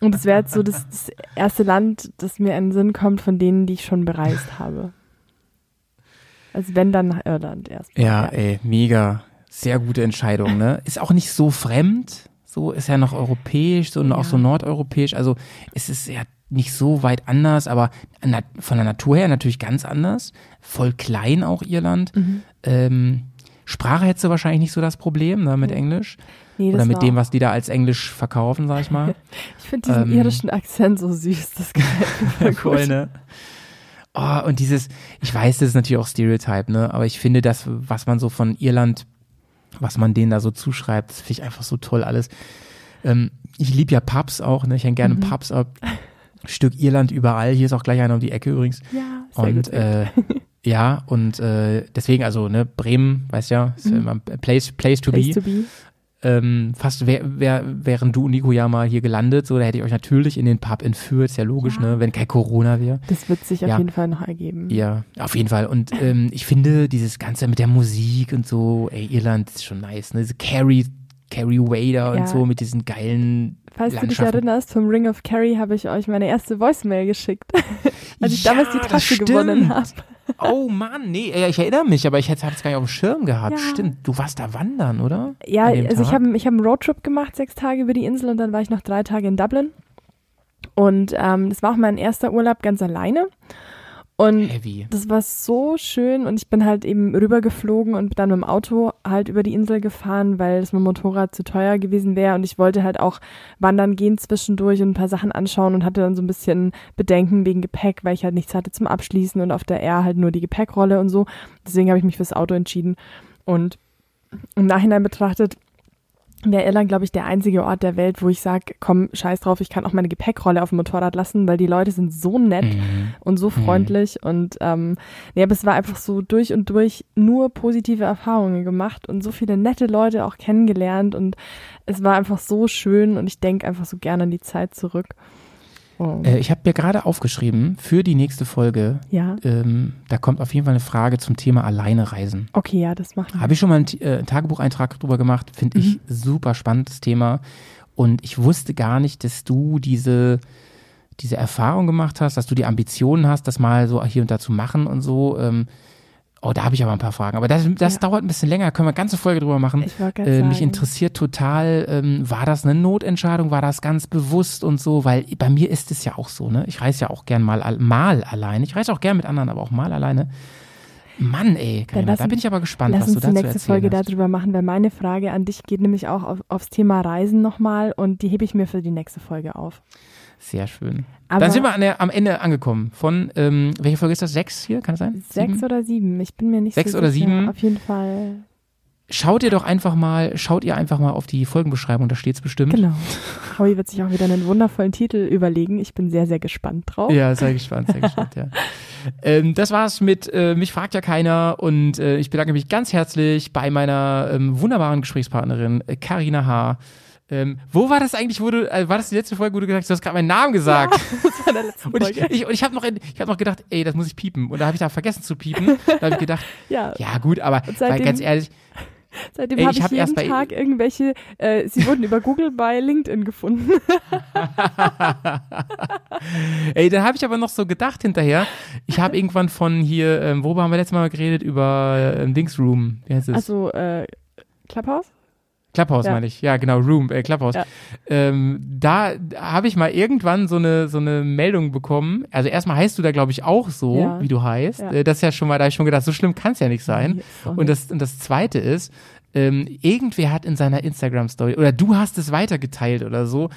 Und es wäre jetzt so das, das erste Land, das mir in den Sinn kommt, von denen, die ich schon bereist habe. Also wenn dann nach Irland erst. Ja, ey, mega. Sehr gute Entscheidung, ne? Ist auch nicht so fremd. So ist ja noch europäisch, so und auch Ja. so nordeuropäisch. Also es ist ja nicht so weit anders, aber von der Natur her natürlich ganz anders. Voll klein auch Irland. Mhm. Ähm, Sprache hättest du wahrscheinlich nicht so das Problem, ne, mit Englisch. Nee, Oder mit war dem, was die da als Englisch verkaufen, sag ich mal. Ich finde diesen ähm, irischen Akzent so süß, das gefällt gut. ne? Oh, und dieses, ich weiß, das ist natürlich auch Stereotype, ne? Aber ich finde das, was man so von Irland, was man denen da so zuschreibt, das finde ich einfach so toll alles. Ähm, ich liebe ja Pubs auch, ne? Ich hänge gerne Mhm. Pubs ab. Stück Irland überall. Hier ist auch gleich einer um die Ecke übrigens. Ja, sehr Und gut. äh, ja, und äh, deswegen, also, ne, Bremen, weißt ja, ist Mhm. immer ein place, place to Place be to be. ähm, fast wär, wär, wären du und Nico ja mal hier gelandet, so, da hätte ich euch natürlich in den Pub entführt, ist ja logisch, Ja. ne, wenn kein Corona wäre. Das wird sich auf Ja. jeden Fall noch ergeben. Ja, auf jeden Fall. Und ähm, ich finde dieses Ganze mit der Musik und so, ey, Irland ist schon nice, ne, diese Carrie, Carrie Wader Ja. und so mit diesen geilen Falls du dich erinnerst, vom Ring of Kerry habe ich euch meine erste Voicemail geschickt, als ich damals die stimmt. gewonnen habe. Oh Mann, nee, ja, ich erinnere mich, aber ich hätte es gar nicht auf dem Schirm gehabt. Ja. Stimmt, du warst da wandern, oder? Ja, also ich habe ich hab einen Roadtrip gemacht, sechs Tage über die Insel und dann war ich noch drei Tage in Dublin. Und ähm, das war auch mein erster Urlaub ganz alleine. Und Heavy. das war so schön und ich bin halt eben rübergeflogen und dann mit dem Auto halt über die Insel gefahren, weil es mit dem Motorrad zu teuer gewesen wäre und ich wollte halt auch wandern gehen zwischendurch und ein paar Sachen anschauen und hatte dann so ein bisschen Bedenken wegen Gepäck, weil ich halt nichts hatte zum Abschließen und auf der R halt nur die Gepäckrolle und so. Deswegen habe ich mich fürs Auto entschieden und im Nachhinein betrachtet wäre Irland, glaube ich, der einzige Ort der Welt, wo ich sage, komm, scheiß drauf, ich kann auch meine Gepäckrolle auf dem Motorrad lassen, weil die Leute sind so nett Mhm. und so freundlich und ähm, nee, aber es war einfach so durch und durch nur positive Erfahrungen gemacht und so viele nette Leute auch kennengelernt und es war einfach so schön und ich denke einfach so gerne an die Zeit zurück. Oh, Äh, ich habe mir gerade aufgeschrieben, für die nächste Folge, ja, ähm, da kommt auf jeden Fall eine Frage zum Thema Alleine reisen. okay, ja, das machen wir. Habe ich schon mal einen, äh, Tagebucheintrag drüber gemacht, finde ich super spannendes Thema. Und ich wusste gar nicht, dass du diese, diese Erfahrung gemacht hast, dass du die Ambitionen hast, das mal so hier und da zu machen und so. Ähm, oh, da habe ich aber ein paar Fragen. Aber das, das Ja. dauert ein bisschen länger, können wir eine ganze Folge drüber machen. Ich Äh, mich interessiert total, ähm, war das eine Notentscheidung, war das ganz bewusst und so, weil bei mir ist es ja auch so, ne? Ich reise ja auch gern mal, al- mal alleine. Ich reise auch gern mit anderen, aber auch mal alleine. Mann, ey, Carina, lass da bin ich aber gespannt, Lass was du uns die dazu nächste Folge hast. darüber machen, weil meine Frage an dich geht nämlich auch auf, aufs Thema Reisen nochmal und die hebe ich mir für die nächste Folge auf. Sehr schön. Aber Dann sind wir der, am Ende angekommen von, ähm, welche Folge ist das? Sechs hier, kann es sein? sechs Sieben? oder sieben, ich bin mir nicht Sechs so oder sicher. sieben? Auf jeden Fall. Schaut ihr doch einfach mal, schaut ihr einfach mal auf die Folgenbeschreibung, da steht's bestimmt. Genau. Howie wird sich auch wieder einen wundervollen Titel überlegen. Ich bin sehr, sehr gespannt drauf. Ja, sehr gespannt, sehr gespannt, ja. Ähm, das war's mit äh, Mich fragt ja keiner und äh, ich bedanke mich ganz herzlich bei meiner ähm, wunderbaren Gesprächspartnerin äh, Carina H. Ähm, wo war das eigentlich, wo du, äh, war das die letzte Folge, wo du gesagt hast, du hast gerade meinen Namen gesagt? Das war der letzte Und ich, ich, und ich habe noch, in- ich hab noch gedacht, ey, das muss ich piepen. Und da habe ich da vergessen zu piepen. Da habe ich gedacht, ja, ja gut, aber weil ganz ehrlich, seitdem habe ich ich, hab erst jeden bei- Tag irgendwelche, äh, sie wurden über Google bei LinkedIn gefunden. ey, dann habe ich aber noch so gedacht hinterher. Ich habe irgendwann von hier, ähm, worüber haben wir letztes Mal geredet? Über ähm, Dings Room. Wie heißt es? Also, äh, Clubhouse? Clubhouse Ja. meine ich. Ja, genau, Room, äh, Clubhouse. Ja. Ähm, da habe ich mal irgendwann so eine, so eine Meldung bekommen. Also erstmal heißt du da, glaube ich, auch so, Ja. wie du heißt. Ja. Äh, das ist ja schon mal, da habe ich schon gedacht, so schlimm kann es ja nicht sein. Und das, und das zweite ist, ähm, irgendwer hat in seiner Instagram-Story, oder du hast es weitergeteilt oder so,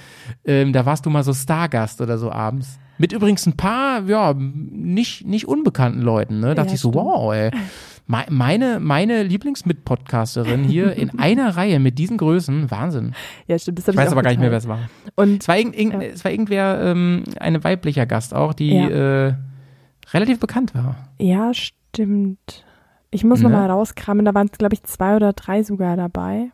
ähm, da warst du mal so Stargast oder so abends. Mit übrigens ein paar, ja, nicht, nicht unbekannten Leuten, ne? Da dachte ich so, stimmt. wow, ey. Me- Meine, meine Lieblingsmitpodcasterin hier in einer Reihe mit diesen Größen, Wahnsinn. ja, stimmt. Das Ich weiß aber gar nicht mehr, wer es war. Und Es war, irgend, Ja. es war irgendwer, ähm, eine weiblicher Gast auch, die Ja. äh, relativ bekannt war. ja, stimmt. Ich muss Ne? noch mal rauskramen. Da waren, glaube ich, zwei oder drei sogar dabei.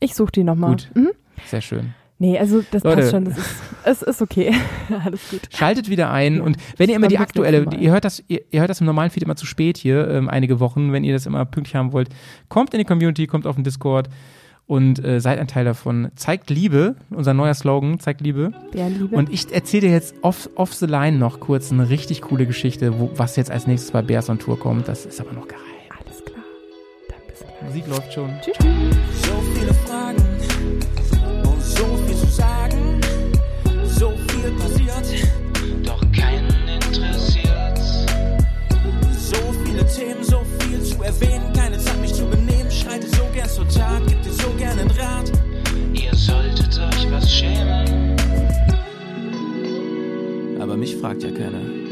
Ich suche die nochmal. Gut. Mhm. Sehr schön. Nee, also das Leute. passt schon. Das ist, es ist okay. Alles gut. Schaltet wieder ein Ja. und wenn ihr immer die aktuelle, ihr hört das, ihr, ihr hört das im normalen Feed immer zu spät hier, ähm, einige Wochen, wenn ihr das immer pünktlich haben wollt, kommt in die Community, kommt auf den Discord und äh, seid ein Teil davon. Zeigt Liebe, unser neuer Slogan, zeigt Liebe. Bärenliebe. Und ich erzähle dir jetzt off, off the line noch kurz eine richtig coole Geschichte, wo, was jetzt als nächstes bei Bears on Tour kommt. Das ist aber noch geheim. Alles klar. Dann bis gleich. Musik läuft schon. Tschüss. tschüss. So viele Fragen viel zu sagen. So viel passiert, doch keinen interessiert. So viele Themen, so viel zu erwähnen. Keine Zeit, mich zu benehmen. Schreite so gern zur Tat, gib dir so gern einen Rat. Ihr solltet euch was schämen. Aber mich fragt ja keiner.